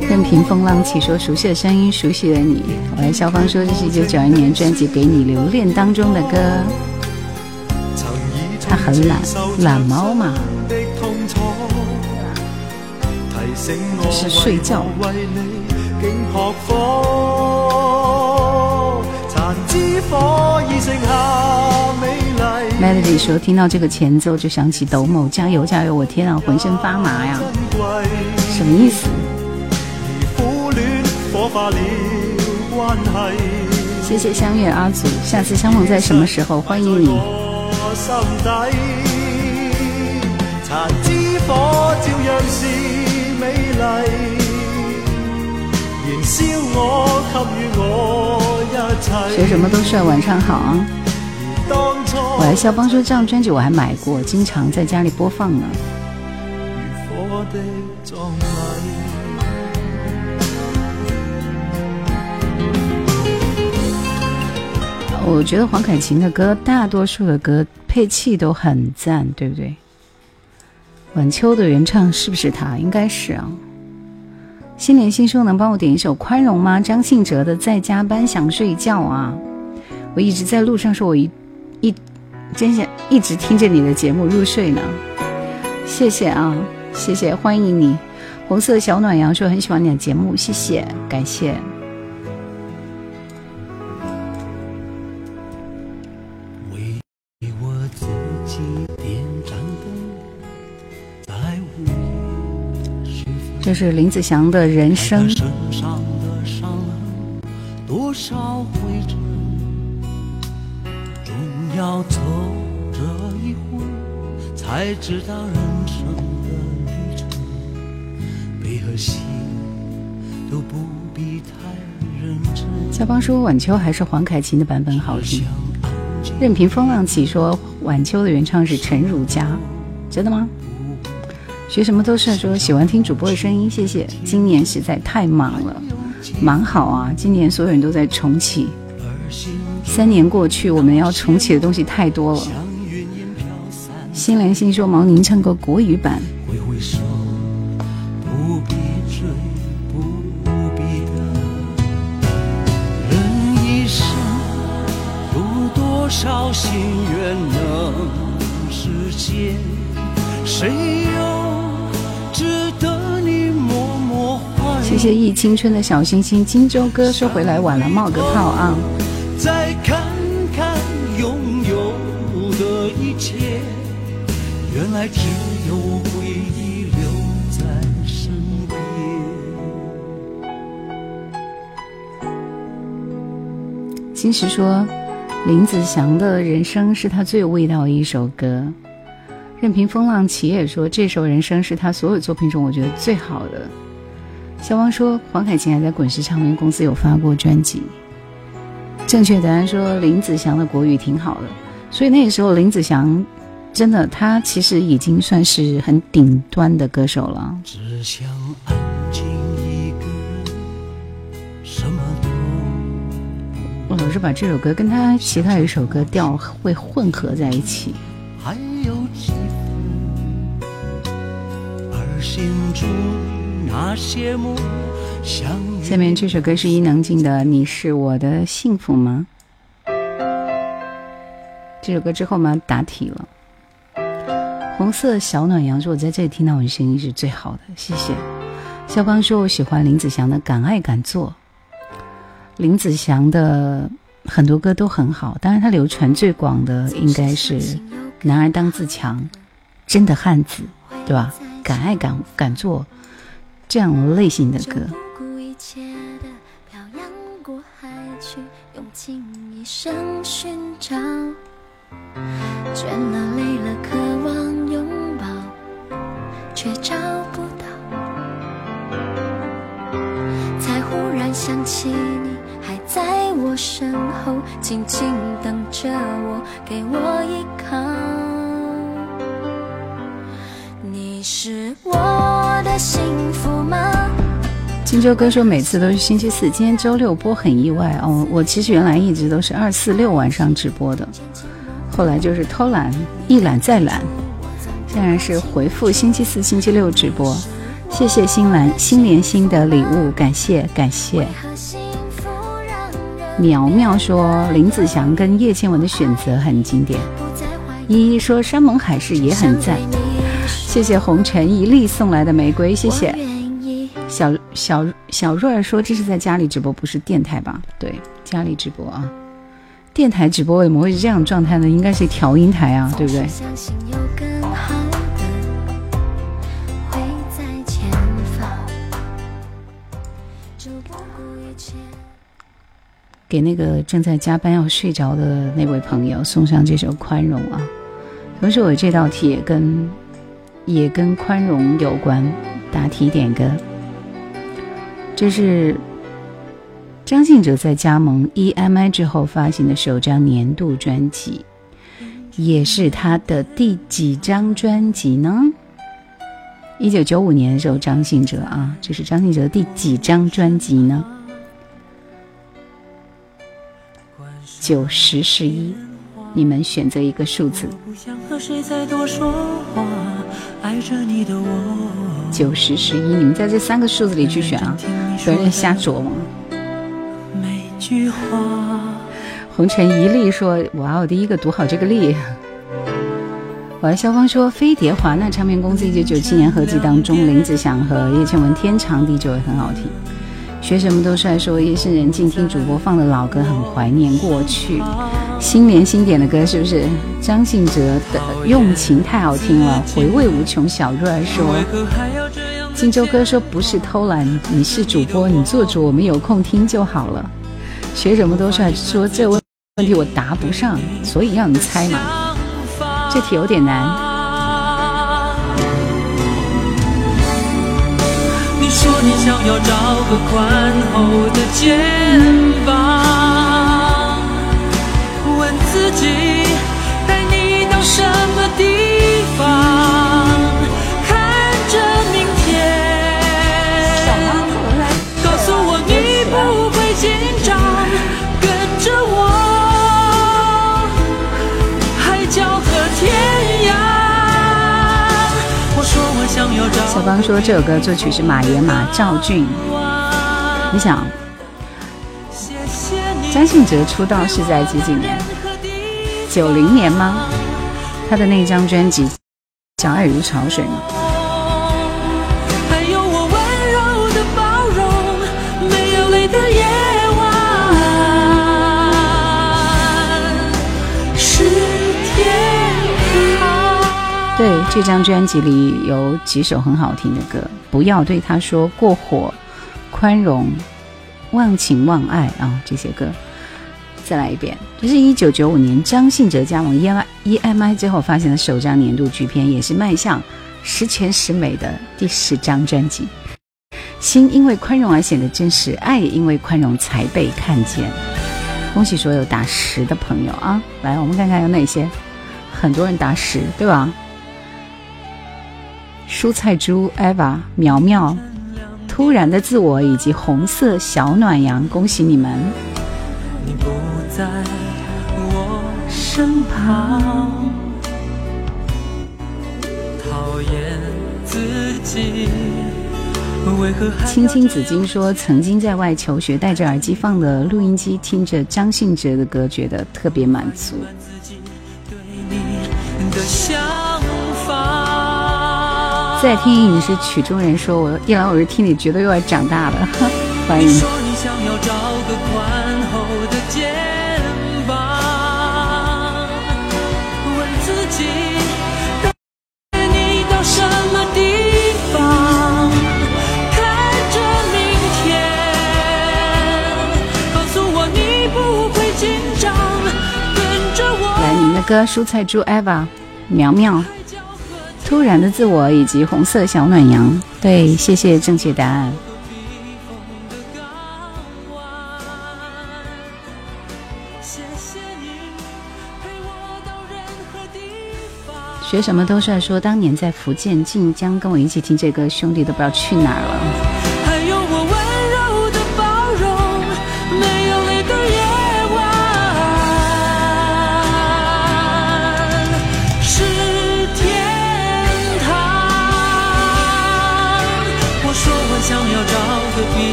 任凭风浪起，说熟悉的声音，熟悉的你。我来肖芳说，这是一九九二年专辑《给你留恋》当中的歌。他很懒，懒猫嘛，是睡觉。Melody 说：“听到这个前奏，就想起抖某加油加油！我天啊，浑身发麻呀！什么意思？”谢谢相约阿祖，下次相逢在什么时候？欢迎你。学什么都帅，晚上好啊！我来肖邦说这张专辑我还买过，经常在家里播放呢。我觉得黄凯芹的歌，大多数的歌配器都很赞，对不对？晚秋的原唱是不是他？应该是啊。心连心说能帮我点一首《宽容》吗？张信哲的《在加班想睡觉》啊。我一直在路上说，我一一真想一直听着你的节目入睡呢。谢谢啊，谢谢，欢迎你，红色小暖阳说很喜欢你的节目，谢谢，感谢。这是林子祥的人生。多少回程要走这一回，才知道人生的旅程，悲和喜都不必太认真。肖邦说晚秋还是黄凯芹的版本好听。任凭风浪起说晚秋的原唱是陈汝佳，真的吗？学什么都是说喜欢听主播的声音，谢谢。今年实在太忙了，忙好啊！今年所有人都在重启。三年过去，我们要重启的东西太多了。心连心说毛宁唱个国语版。谢谢忆青春的小星星，荆州哥说回来晚了，冒个泡啊。再看看拥有的一切，原来只有回忆留在身边。金石说，林子祥的人生是他最有味道的一首歌。任凭风浪起也说，这首人生是他所有作品中我觉得最好的。肖邦说，黄凯芹还在滚石唱片公司有发过专辑。正确答案说林子祥的国语挺好的，所以那个时候林子祥真的他其实已经算是很顶端的歌手了。我老是把这首歌跟他其他一首歌调会混合在一起。下面这首歌是伊能静的《你是我的幸福吗》。这首歌之后嘛，答题了。红色小暖阳说：“我在这里听到我的声音是最好的，谢谢。”肖邦说：“我喜欢林子祥的《敢爱敢做》。”林子祥的很多歌都很好，当然他流传最广的应该是《男儿当自强》，真的汉子，对吧？敢爱敢敢做。这样类型的歌。切的漂洋过海去，用尽一生寻找。倦了，累了，渴望拥抱，却找不到。才忽然想起，你还在我身后，静静等着我，给我依靠。你是我的幸福吗？荆州哥说每次都是星期四，今天周六播很意外哦。我其实原来一直都是二四六晚上直播的，后来就是偷懒，一懒再懒，现在是回复星期四、星期六直播。谢谢新兰心连心的礼物，感谢感谢。苗苗说林子祥跟叶倩文的选择很经典。依依说山盟海誓也很赞。谢谢红尘一粒送来的玫瑰，谢谢。小小小瑞儿说这是在家里直播，不是电台吧？对，家里直播啊。电台直播为什么会是这样状态呢？应该是调音台啊，对不对？给那个正在加班要睡着的那位朋友送上这首《宽容》啊。同时，我这道题也跟。也跟宽容有关，答题点歌。这是张信哲在加盟 EMI 之后发行的首张年度专辑，也是他的第几张专辑呢？一九九五年的时候，张信哲啊，这是张信哲的第几张专辑呢？九十十一，你们选择一个数字。九十十一，你们在这三个数字里去选啊，不要瞎琢磨。红尘一粒说：“哇，我第一个读好这个粒。”我爱肖芳说：“飞碟华纳唱片公司一九九七年合辑当中，林子祥和叶倩文《天长地久》也很好听。”学什么都帅说夜深人静听主播放的老歌，很怀念过去。新年新点的歌是不是？张信哲的《用情》太好听了，回味无穷。小瑞儿说，荆州哥说不是偷懒，你是主播，你做主，我们有空听就好了。学什么都帅，说这问问题我答不上，所以让你猜嘛。这题有点难。说你想要找个宽厚的肩膀，问自己带你到什么地方，小刚说这首歌作曲是马爷马兆俊。你想，张信哲出道是在几几年？九零年吗？他的那张专辑小《爱如潮水》吗？这张专辑里有几首很好听的歌，《不要对他说过火》。宽容，忘情忘爱啊，这些歌，再来一遍。这是一九九五年张信哲加盟 EMI EMI 之后发行的首张年度巨片，也是迈向十全十美的第十张专辑。心因为宽容而显得真实，爱也因为宽容才被看见。恭喜所有打十的朋友啊！来，我们看看有哪些，很多人打十，对吧？蔬菜猪 Eva 苗苗。突然的自我以及红色小暖阳，恭喜你们！青青紫金说，曾经在外求学，戴着耳机放的录音机，听着张信哲的歌，觉得特别满足。在听你是曲中人，说我一来我是听你，觉得又要长大了，欢迎。来，你们的歌，蔬菜猪 Eva，苗苗。突然的自我以及红色小暖阳，对，谢谢正确答案。学什么都帅，说当年在福建晋江跟我一起听这个，兄弟都不知道去哪儿了。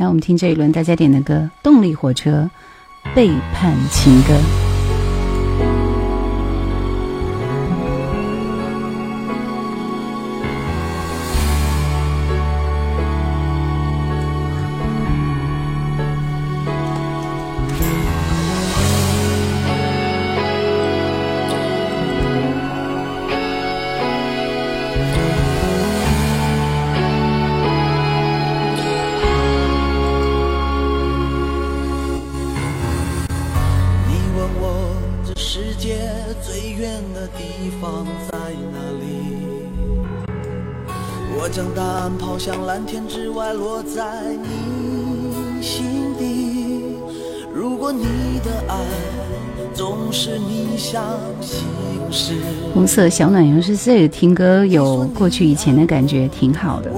来，我们听这一轮大家点的歌，《动力火车》，背叛情歌。色小暖阳是这个听歌有过去以前的感觉，挺好的。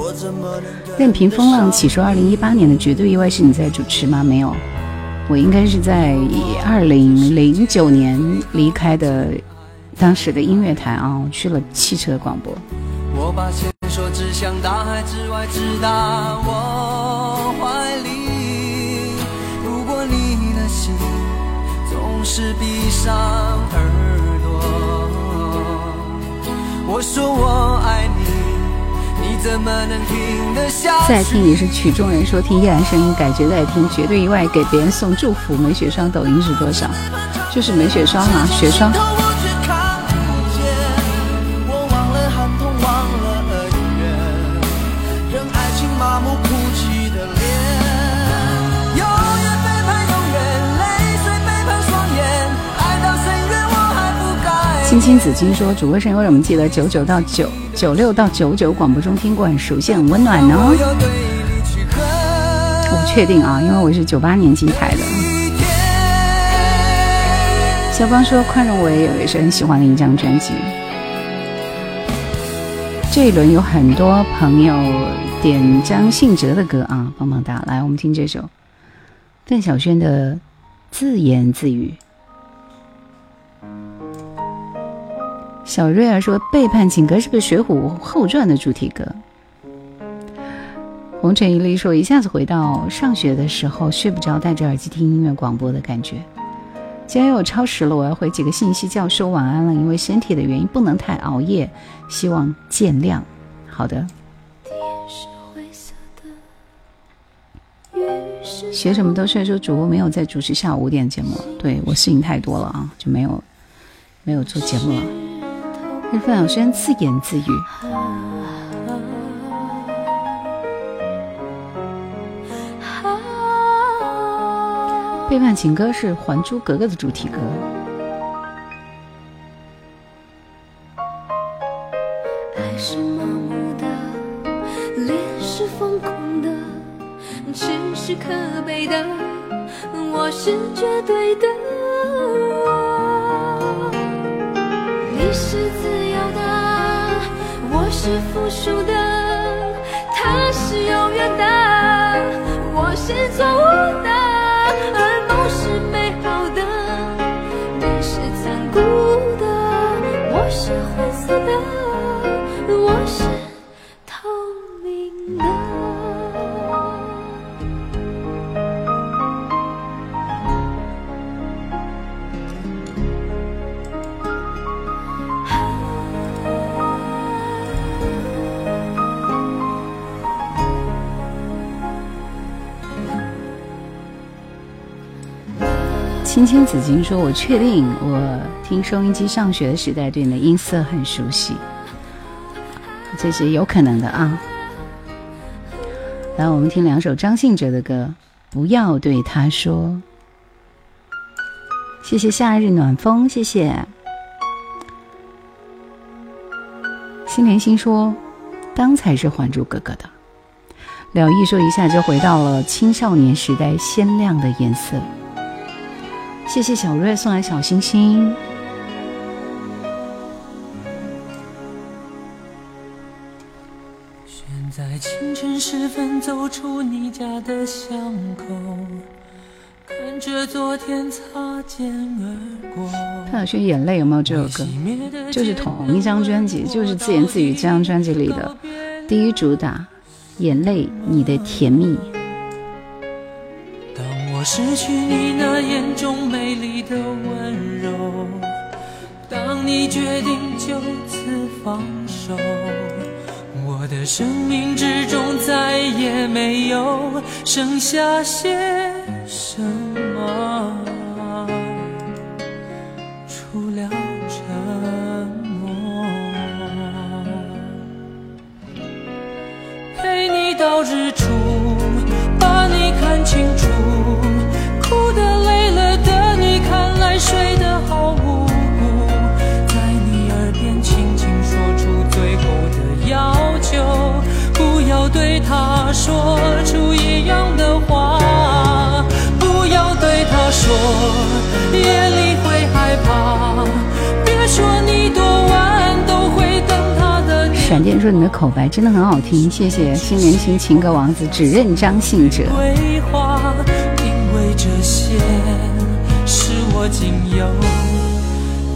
任凭风浪起，说二零一八年的绝对意外是你在主持吗？没有，我应该是在二零零九年离开的当时的音乐台啊，去了汽车广播。我把线索指向大海之外，直达我怀里。如果你的心总是闭上说我爱你，你再听也是曲中人说听依然声音，感觉在听绝对意外，给别人送祝福。梅雪霜抖音是多少？就是梅雪霜啊，雪霜。青青子衿说：“主播声音为什么记得九九到九九六到九九广播中听过，很熟悉，很温暖呢？我不确定啊，因为我是九八年进台的。”肖邦说：“宽容我也有，也是很喜欢的一张专辑。”这一轮有很多朋友点张信哲的歌啊，棒棒哒！来，我们听这首邓小轩的《自言自语》。小瑞儿说：“背叛情歌是不是《水浒后传》的主题歌？”红尘一粒说：“一下子回到上学的时候，睡不着，戴着耳机听音乐广播的感觉。”今天又超时了，我要回几个信息，叫说晚安了，因为身体的原因不能太熬夜，希望见谅。好的。学什么都睡，说主播没有在主持下午五点节目，对我事情太多了啊，就没有没有做节目了。是范晓萱自言自语。背叛情歌是《还珠格格》的主题歌。爱是盲目的，恋是疯狂的，痴是可悲的，我是绝对的。你是自。是负数的，他是永远的，我是错误的，而梦是美好的，你是残酷的，我是灰色的，青青子衿说：“我确定，我听收音机上学的时代，对你的音色很熟悉，这是有可能的啊。”来，我们听两首张信哲的歌，《不要对他说》。谢谢夏日暖风，谢谢。心连心说：“当才是还珠格格的。”了意说：“一下就回到了青少年时代，鲜亮的颜色。”谢谢小瑞送来小星星。选在清晨时分走出你家的巷口，看着昨天擦肩而过。范晓萱眼泪有没有这首歌？就是同一张专辑，就是自言自语这张专辑里的第一主打，眼泪你的甜蜜。失去你那眼中美丽的温柔，当你决定就此放手，我的生命之中再也没有剩下些什么，的。闪电说你的口白真的很好听，谢谢新年轻情歌王子，只认张信哲。这些是我仅有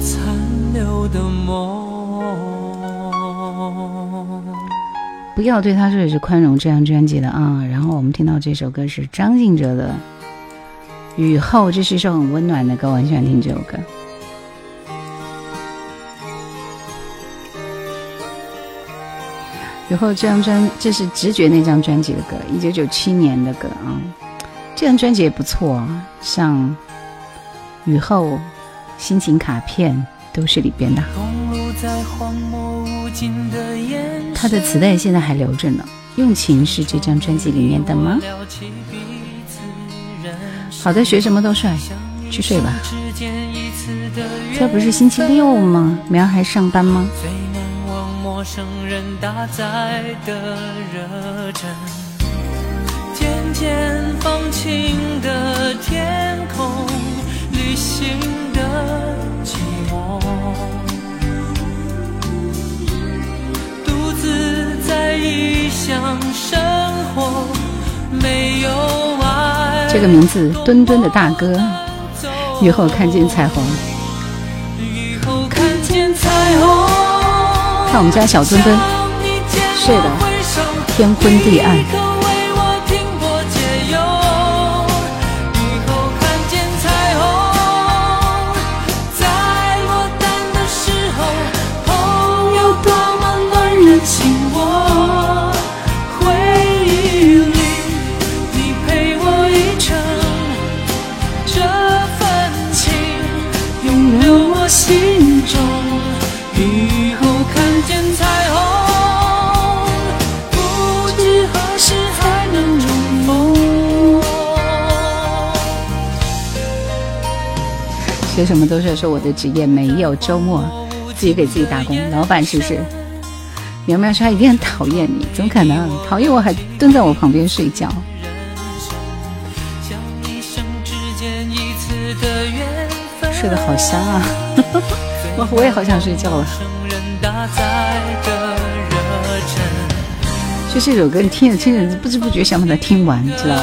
残留的梦。不要对他说也是宽容这张专辑的啊。然后我们听到这首歌是张信哲的《雨后》，这是一首很温暖的歌，我很喜欢听这首歌。雨后这张专这是直觉那张专辑的歌，一九九七年的歌啊。这张专辑也不错，像雨后、心情卡片都是里边的。他的磁带现在还留着呢。用情是这张专辑里面的吗？好的，学什么都帅，去睡吧。这不是星期六吗？明儿还上班吗？渐渐放晴的天空，旅行的寂寞，独自在异乡生活，没有爱。这个名字，墩墩的大哥，雨后看见彩虹。雨后看见彩虹。看我们家小墩墩，睡得天昏地暗。学什么都是说我的职业没有周末，自己给自己打工。老板是不是？苗苗说他一定很讨厌你，怎么可能？讨厌我还蹲在我旁边睡觉。睡得好香啊！我 我也好想睡觉了。就这首歌，你听着听着，不知不觉想把它听完，知道吗？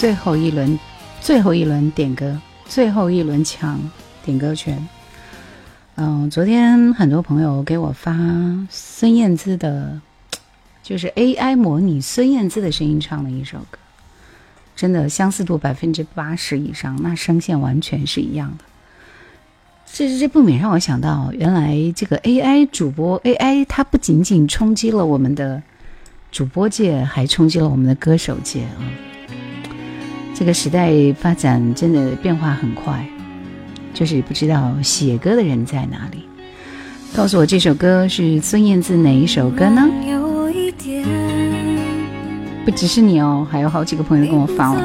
最后一轮，最后一轮点歌，最后一轮抢点歌权。嗯，昨天很多朋友给我发孙燕姿的，就是 AI 模拟孙燕姿的声音唱的一首歌，真的相似度百分之八十以上，那声线完全是一样的。这这不免让我想到，原来这个 AI 主播 AI 它不仅仅冲击了我们的主播界，还冲击了我们的歌手界啊。这个时代发展真的变化很快，就是不知道写歌的人在哪里。告诉我这首歌是孙燕姿哪一首歌呢？不只是你哦，还有好几个朋友跟我发了。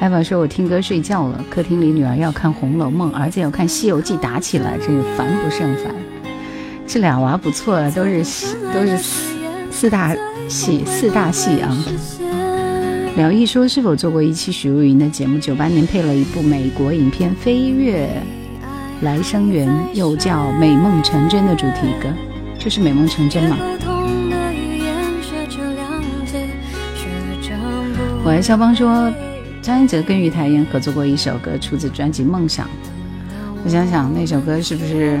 艾宝说：“我听歌睡觉了，客厅里女儿要看《红楼梦》，儿子要看《西游记》，打起来真是烦不胜烦。”这俩娃不错，都是都是四四大系四大系啊。辽毅说是否做过一期许茹芸的节目？九八年配了一部美国影片《飞跃来生缘》，又叫《美梦成真》的主题歌，就是《美梦成真》嘛。我爱肖邦说，张信哲跟于台妍合作过一首歌，出自专辑《梦想》。我想想，那首歌是不是？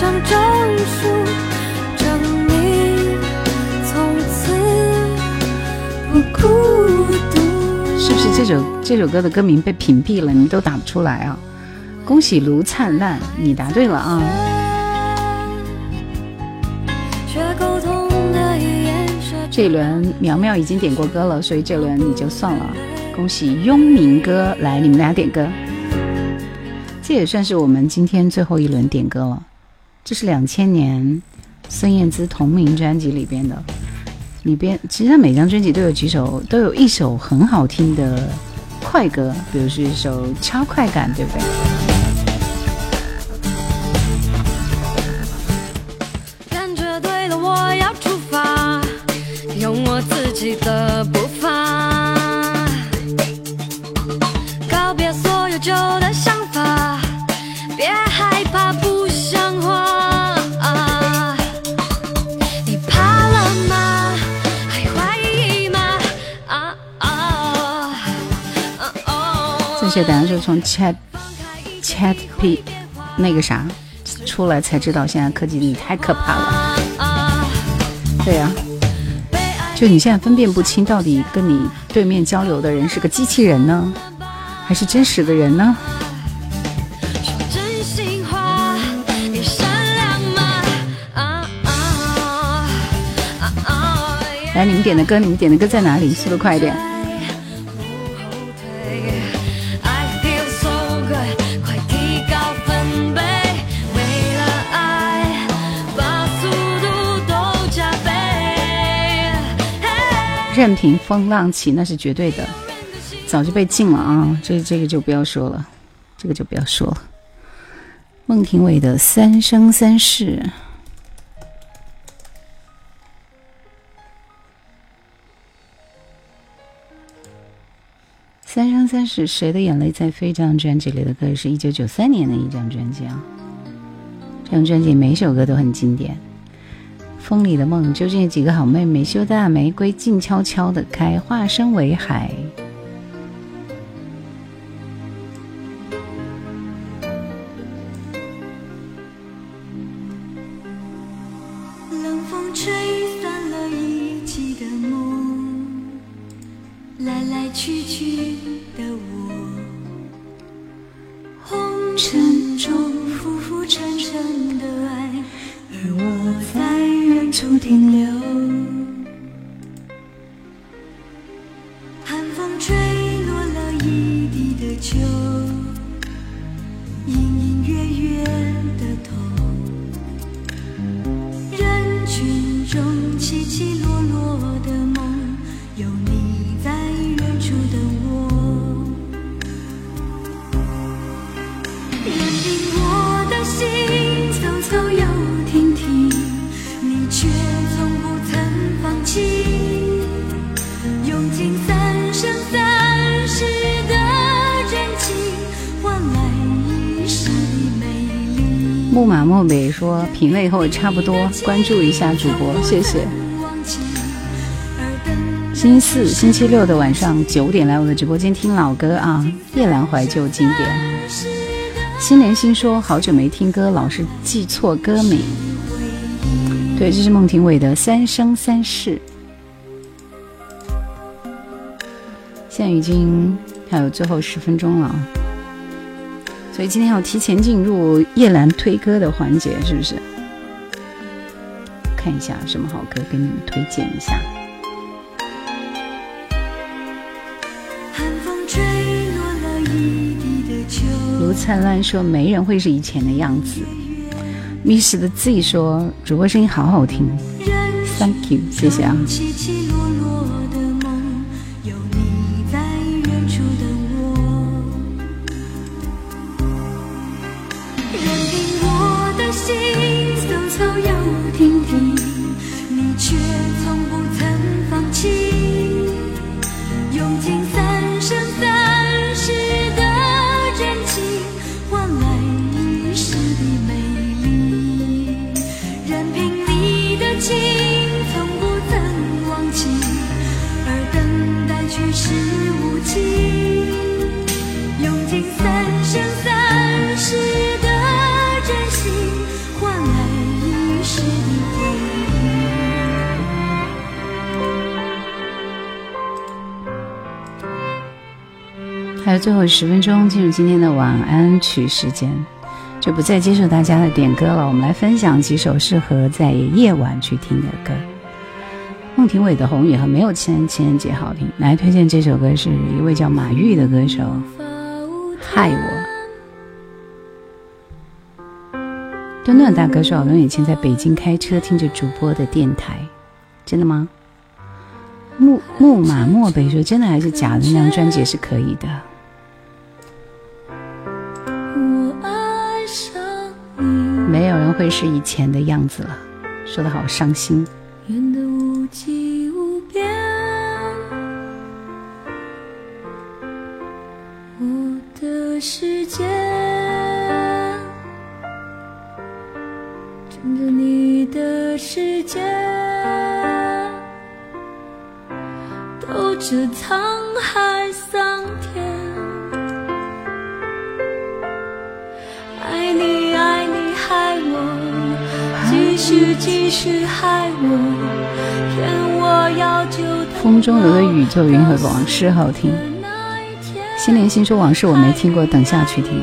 是不是这首这首歌的歌名被屏蔽了？你们都打不出来啊！恭喜卢灿烂，你答对了啊！这一轮苗苗已经点过歌了，所以这轮你就算了。恭喜雍明哥，来你们俩点歌。这也算是我们今天最后一轮点歌了。这是两千年孙燕姿同名专辑里边的，里边其实她每张专辑都有几首，都有一首很好听的快歌，比如是一首《超快感》，对不对？感觉对了，我要出发，用我自己的步等下就从 Chat Chat P 那个啥出来才知道，现在科技你太可怕了。对呀。就你现在分辨不清，到底跟你对面交流的人是个机器人呢，还是真实的人呢？来，你们点的歌，你们点的歌在哪里？速度快一点。任凭风浪起，那是绝对的，早就被禁了啊！这这个就不要说了，这个就不要说了。孟庭苇的《三生三世》，《三生三世》，谁的眼泪在飞？这张专辑里的歌是一九九三年的一张专辑啊，这张专辑每首歌都很经典。风里的梦，究竟有几个好妹妹？羞答玫瑰静悄悄的开，化身为海。品味和我差不多，关注一下主播，谢谢。星期四、星期六的晚上九点来我的直播间听老歌啊，夜阑怀旧经典。新年新说好久没听歌，老是记错歌名。对，这是孟庭苇的《三生三世》。现在已经还有最后十分钟了，所以今天要提前进入夜兰推歌的环节，是不是？看一下什么好歌给你们推荐一下。卢灿烂说：“没人会是以前的样子。”Miss 的 Z 说：“主播声音好好听，Thank you，谢谢啊。”还有最后十分钟，进入今天的晚安曲时间，就不再接受大家的点歌了。我们来分享几首适合在夜晚去听的歌。孟庭苇的《红雨》和没有情人情人节好听，来推荐这首歌是一位叫马玉的歌手，害我。墩墩大哥说，好多年前在北京开车听着主播的电台，真的吗？木木马漠北说，真的还是假的？那张专辑是可以的。没有人会是以前的样子了，说的好伤心。人的无际无边，我的世界，趁着你的世界，兜着沧海桑续继续害我，骗我要就。风中有个雨就云和往事好听。心连心说往事我没听过，等下去听。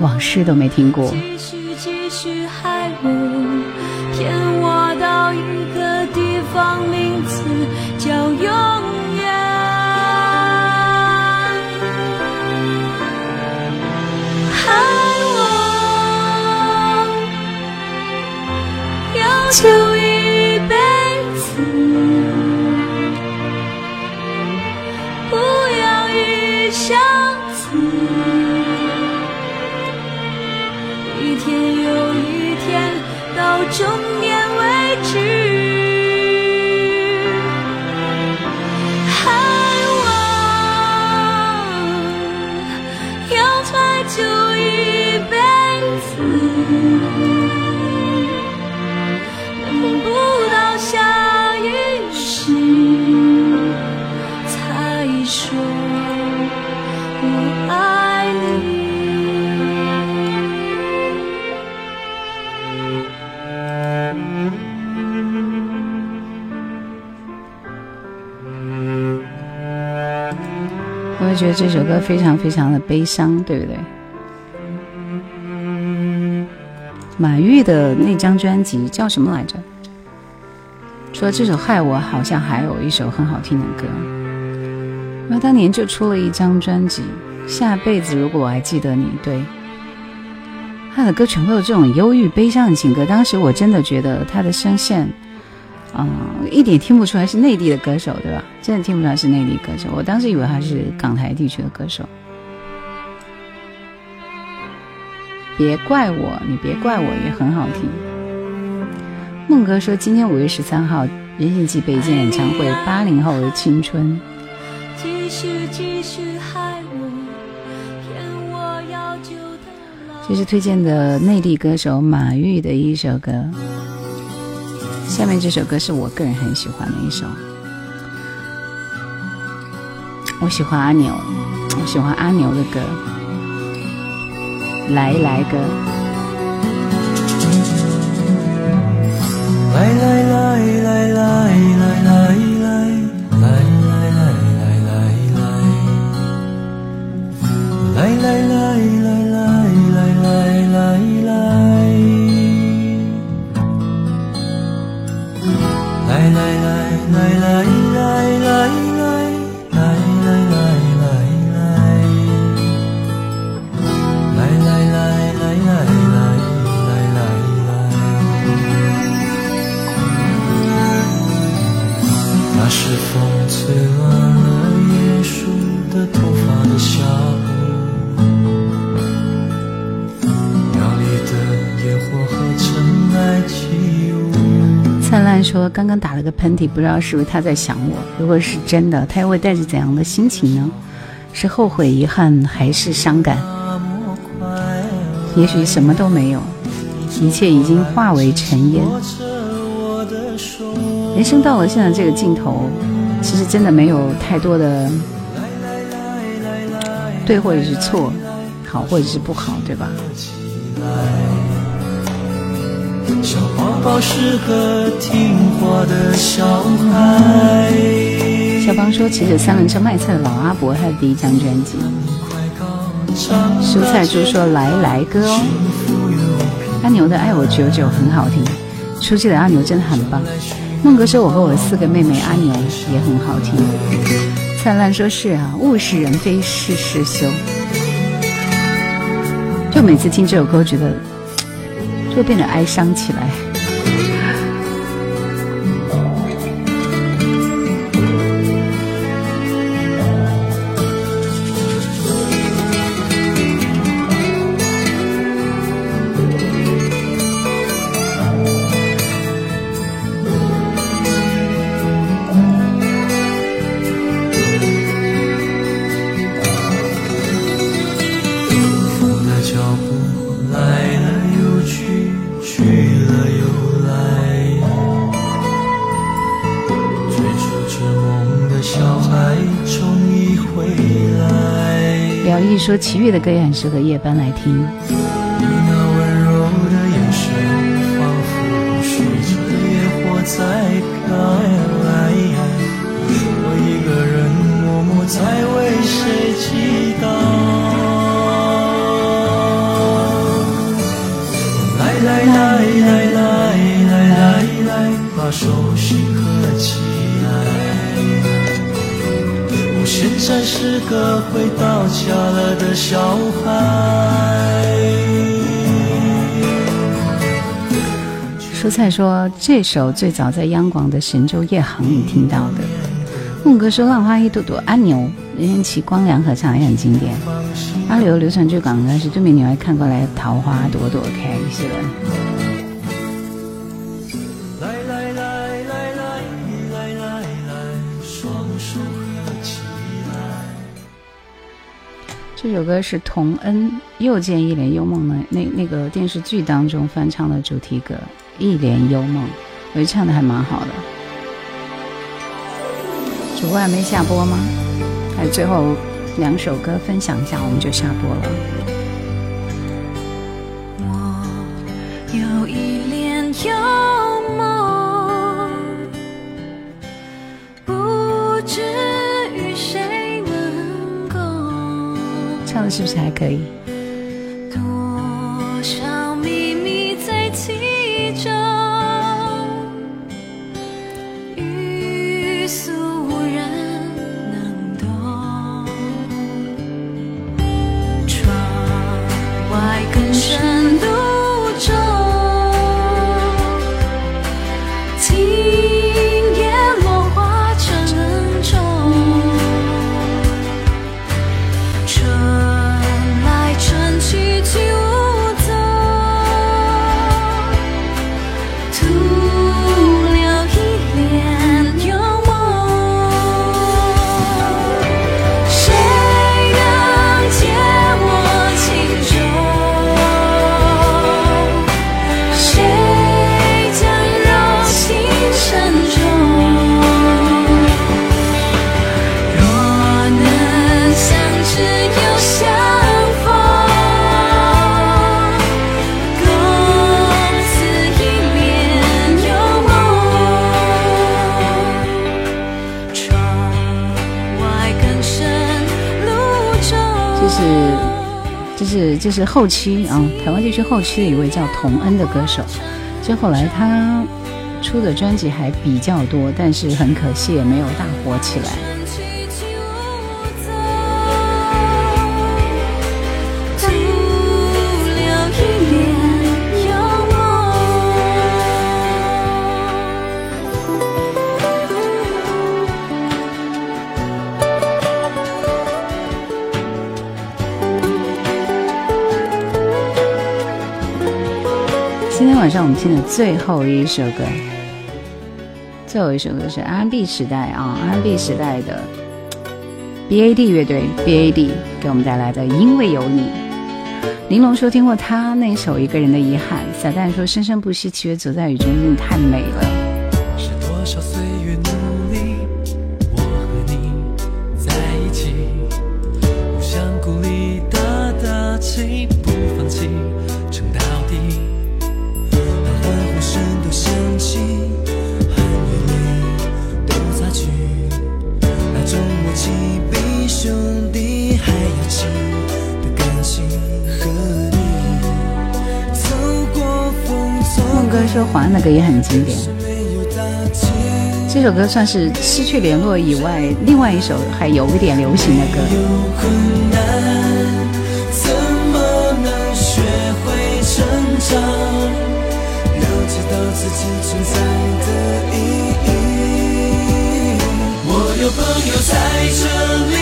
往事都没听过。继续继续害我，骗我到一个地方，名就一辈子，不要一相思，一天又一天，到终。觉得这首歌非常非常的悲伤，对不对？马玉的那张专辑叫什么来着？除了这首《害我》，好像还有一首很好听的歌。那当年就出了一张专辑《下辈子如果我还记得你》，对，他的歌全部有这种忧郁悲伤的情歌。当时我真的觉得他的声线。嗯，一点听不出来是内地的歌手，对吧？真的听不出来是内地歌手。我当时以为他是港台地区的歌手。别怪我，你别怪我，也很好听。孟哥说，今天五月十三号，任贤齐北京演唱会，八零后的青春。这是推荐的内地歌手马玉的一首歌。下面这首歌是我个人很喜欢的一首，我喜欢阿牛，我喜欢阿牛的歌，来来歌。来来来来来来来来来来来来来来来来来。来来来来来来来。说：“刚刚打了个喷嚏，不知道是不是他在想我。如果是真的，他又会带着怎样的心情呢？是后悔、遗憾，还是伤感？也许什么都没有，一切已经化为尘烟。人生到了现在这个尽头，其实真的没有太多的对或者是错，好或者是不好，对吧？小宝宝是个听话的小孩。小芳说：“骑着三轮车卖菜的老阿伯，他的第一张专辑。”蔬菜猪说：“来来歌哦。”阿牛的《爱我久久》很好听，出去的阿牛真的很棒。孟哥说：“我和我的四个妹妹阿牛也很好听。”灿烂说是啊，物是人非事事休。就每次听这首歌，觉得就变得哀伤起来。说齐豫的歌也很适合夜班来听。是个会到家了的小孩。蔬菜说这首最早在央广的神州夜航里听到的。孟哥说浪花一朵朵，阿牛任贤齐光良合唱也很经典。阿刘流传最广的是对面女孩看过来，桃花朵朵开，是吧？首歌是童恩《又见一帘幽梦》的那那个电视剧当中翻唱的主题歌《一帘幽梦》，我觉得唱的还蛮好的。主播还没下播吗？还有最后两首歌分享一下，我们就下播了。我有一帘幽梦，不知。是不是还可以？就是后期啊，台湾地区后期的一位叫童恩的歌手。就后来他出的专辑还比较多，但是很可惜也没有大火起来。让我们听的最后一首歌，最后一首歌是 R&B 时代啊，R&B 时代的 BAD 乐队 BAD 给我们带来的《因为有你》。玲珑说听过他那首《一个人的遗憾》，撒旦说生生不息，契约走在雨中，真的太美了。华安的歌也很经典。这首歌算是失去联络以外，另外一首还有一点流行的歌。我有朋友在这里，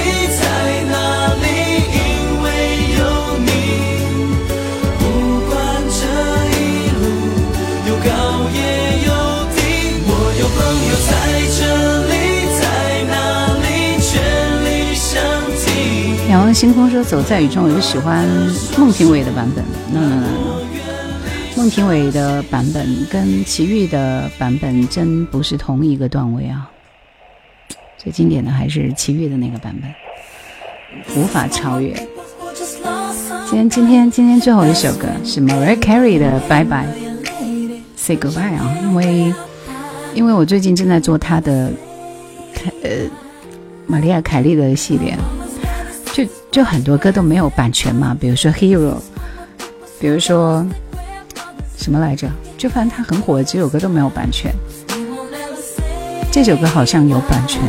星空说：“走在雨中，我就喜欢孟庭苇的版本。”那那那，孟庭苇的版本跟齐豫的版本真不是同一个段位啊。最经典的还是齐豫的那个版本，无法超越。今天今天今天最后一首歌是 Mariah Carey 的《Bye Bye Say Goodbye》啊，因为因为我最近正在做他的呃玛丽亚凯莉的系列，就很多歌都没有版权嘛，比如说《Hero》，比如说什么来着，就反正他很火的几首歌都没有版权。这首歌好像有版权。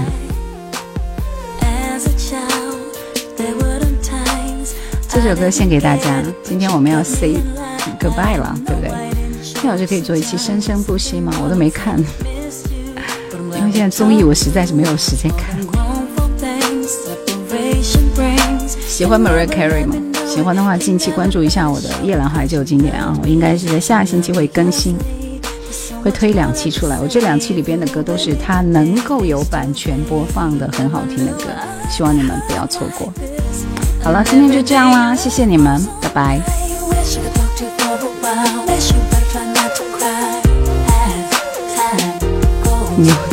这首歌献给大家。今天我们要 say goodbye 了，对不对？叶老师可以做一期《生生不息》吗？我都没看，因为现在综艺我实在是没有时间看。喜欢 Mariah Carey 吗？喜欢的话，近期关注一下我的《夜阑怀旧经典》啊，我应该是在下星期会更新。会推两期出来，我这两期里边的歌都是他能够有版权播放的很好听的歌，希望你们不要错过。好了，今天就这样啦，谢谢你们，拜拜。牛姐，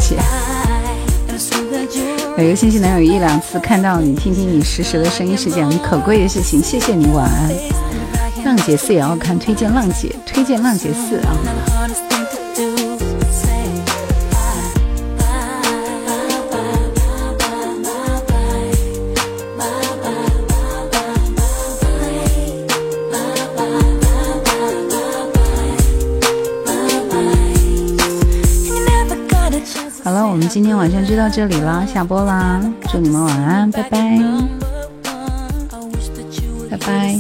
每个星期能有一两次看到你，听听你实时的声音是件很可贵的事情，谢谢你，晚安。浪姐四也要看，推荐浪姐，推荐浪姐四啊。们今天晚上就到这里啦，下播啦！祝你们晚安，拜拜，拜拜。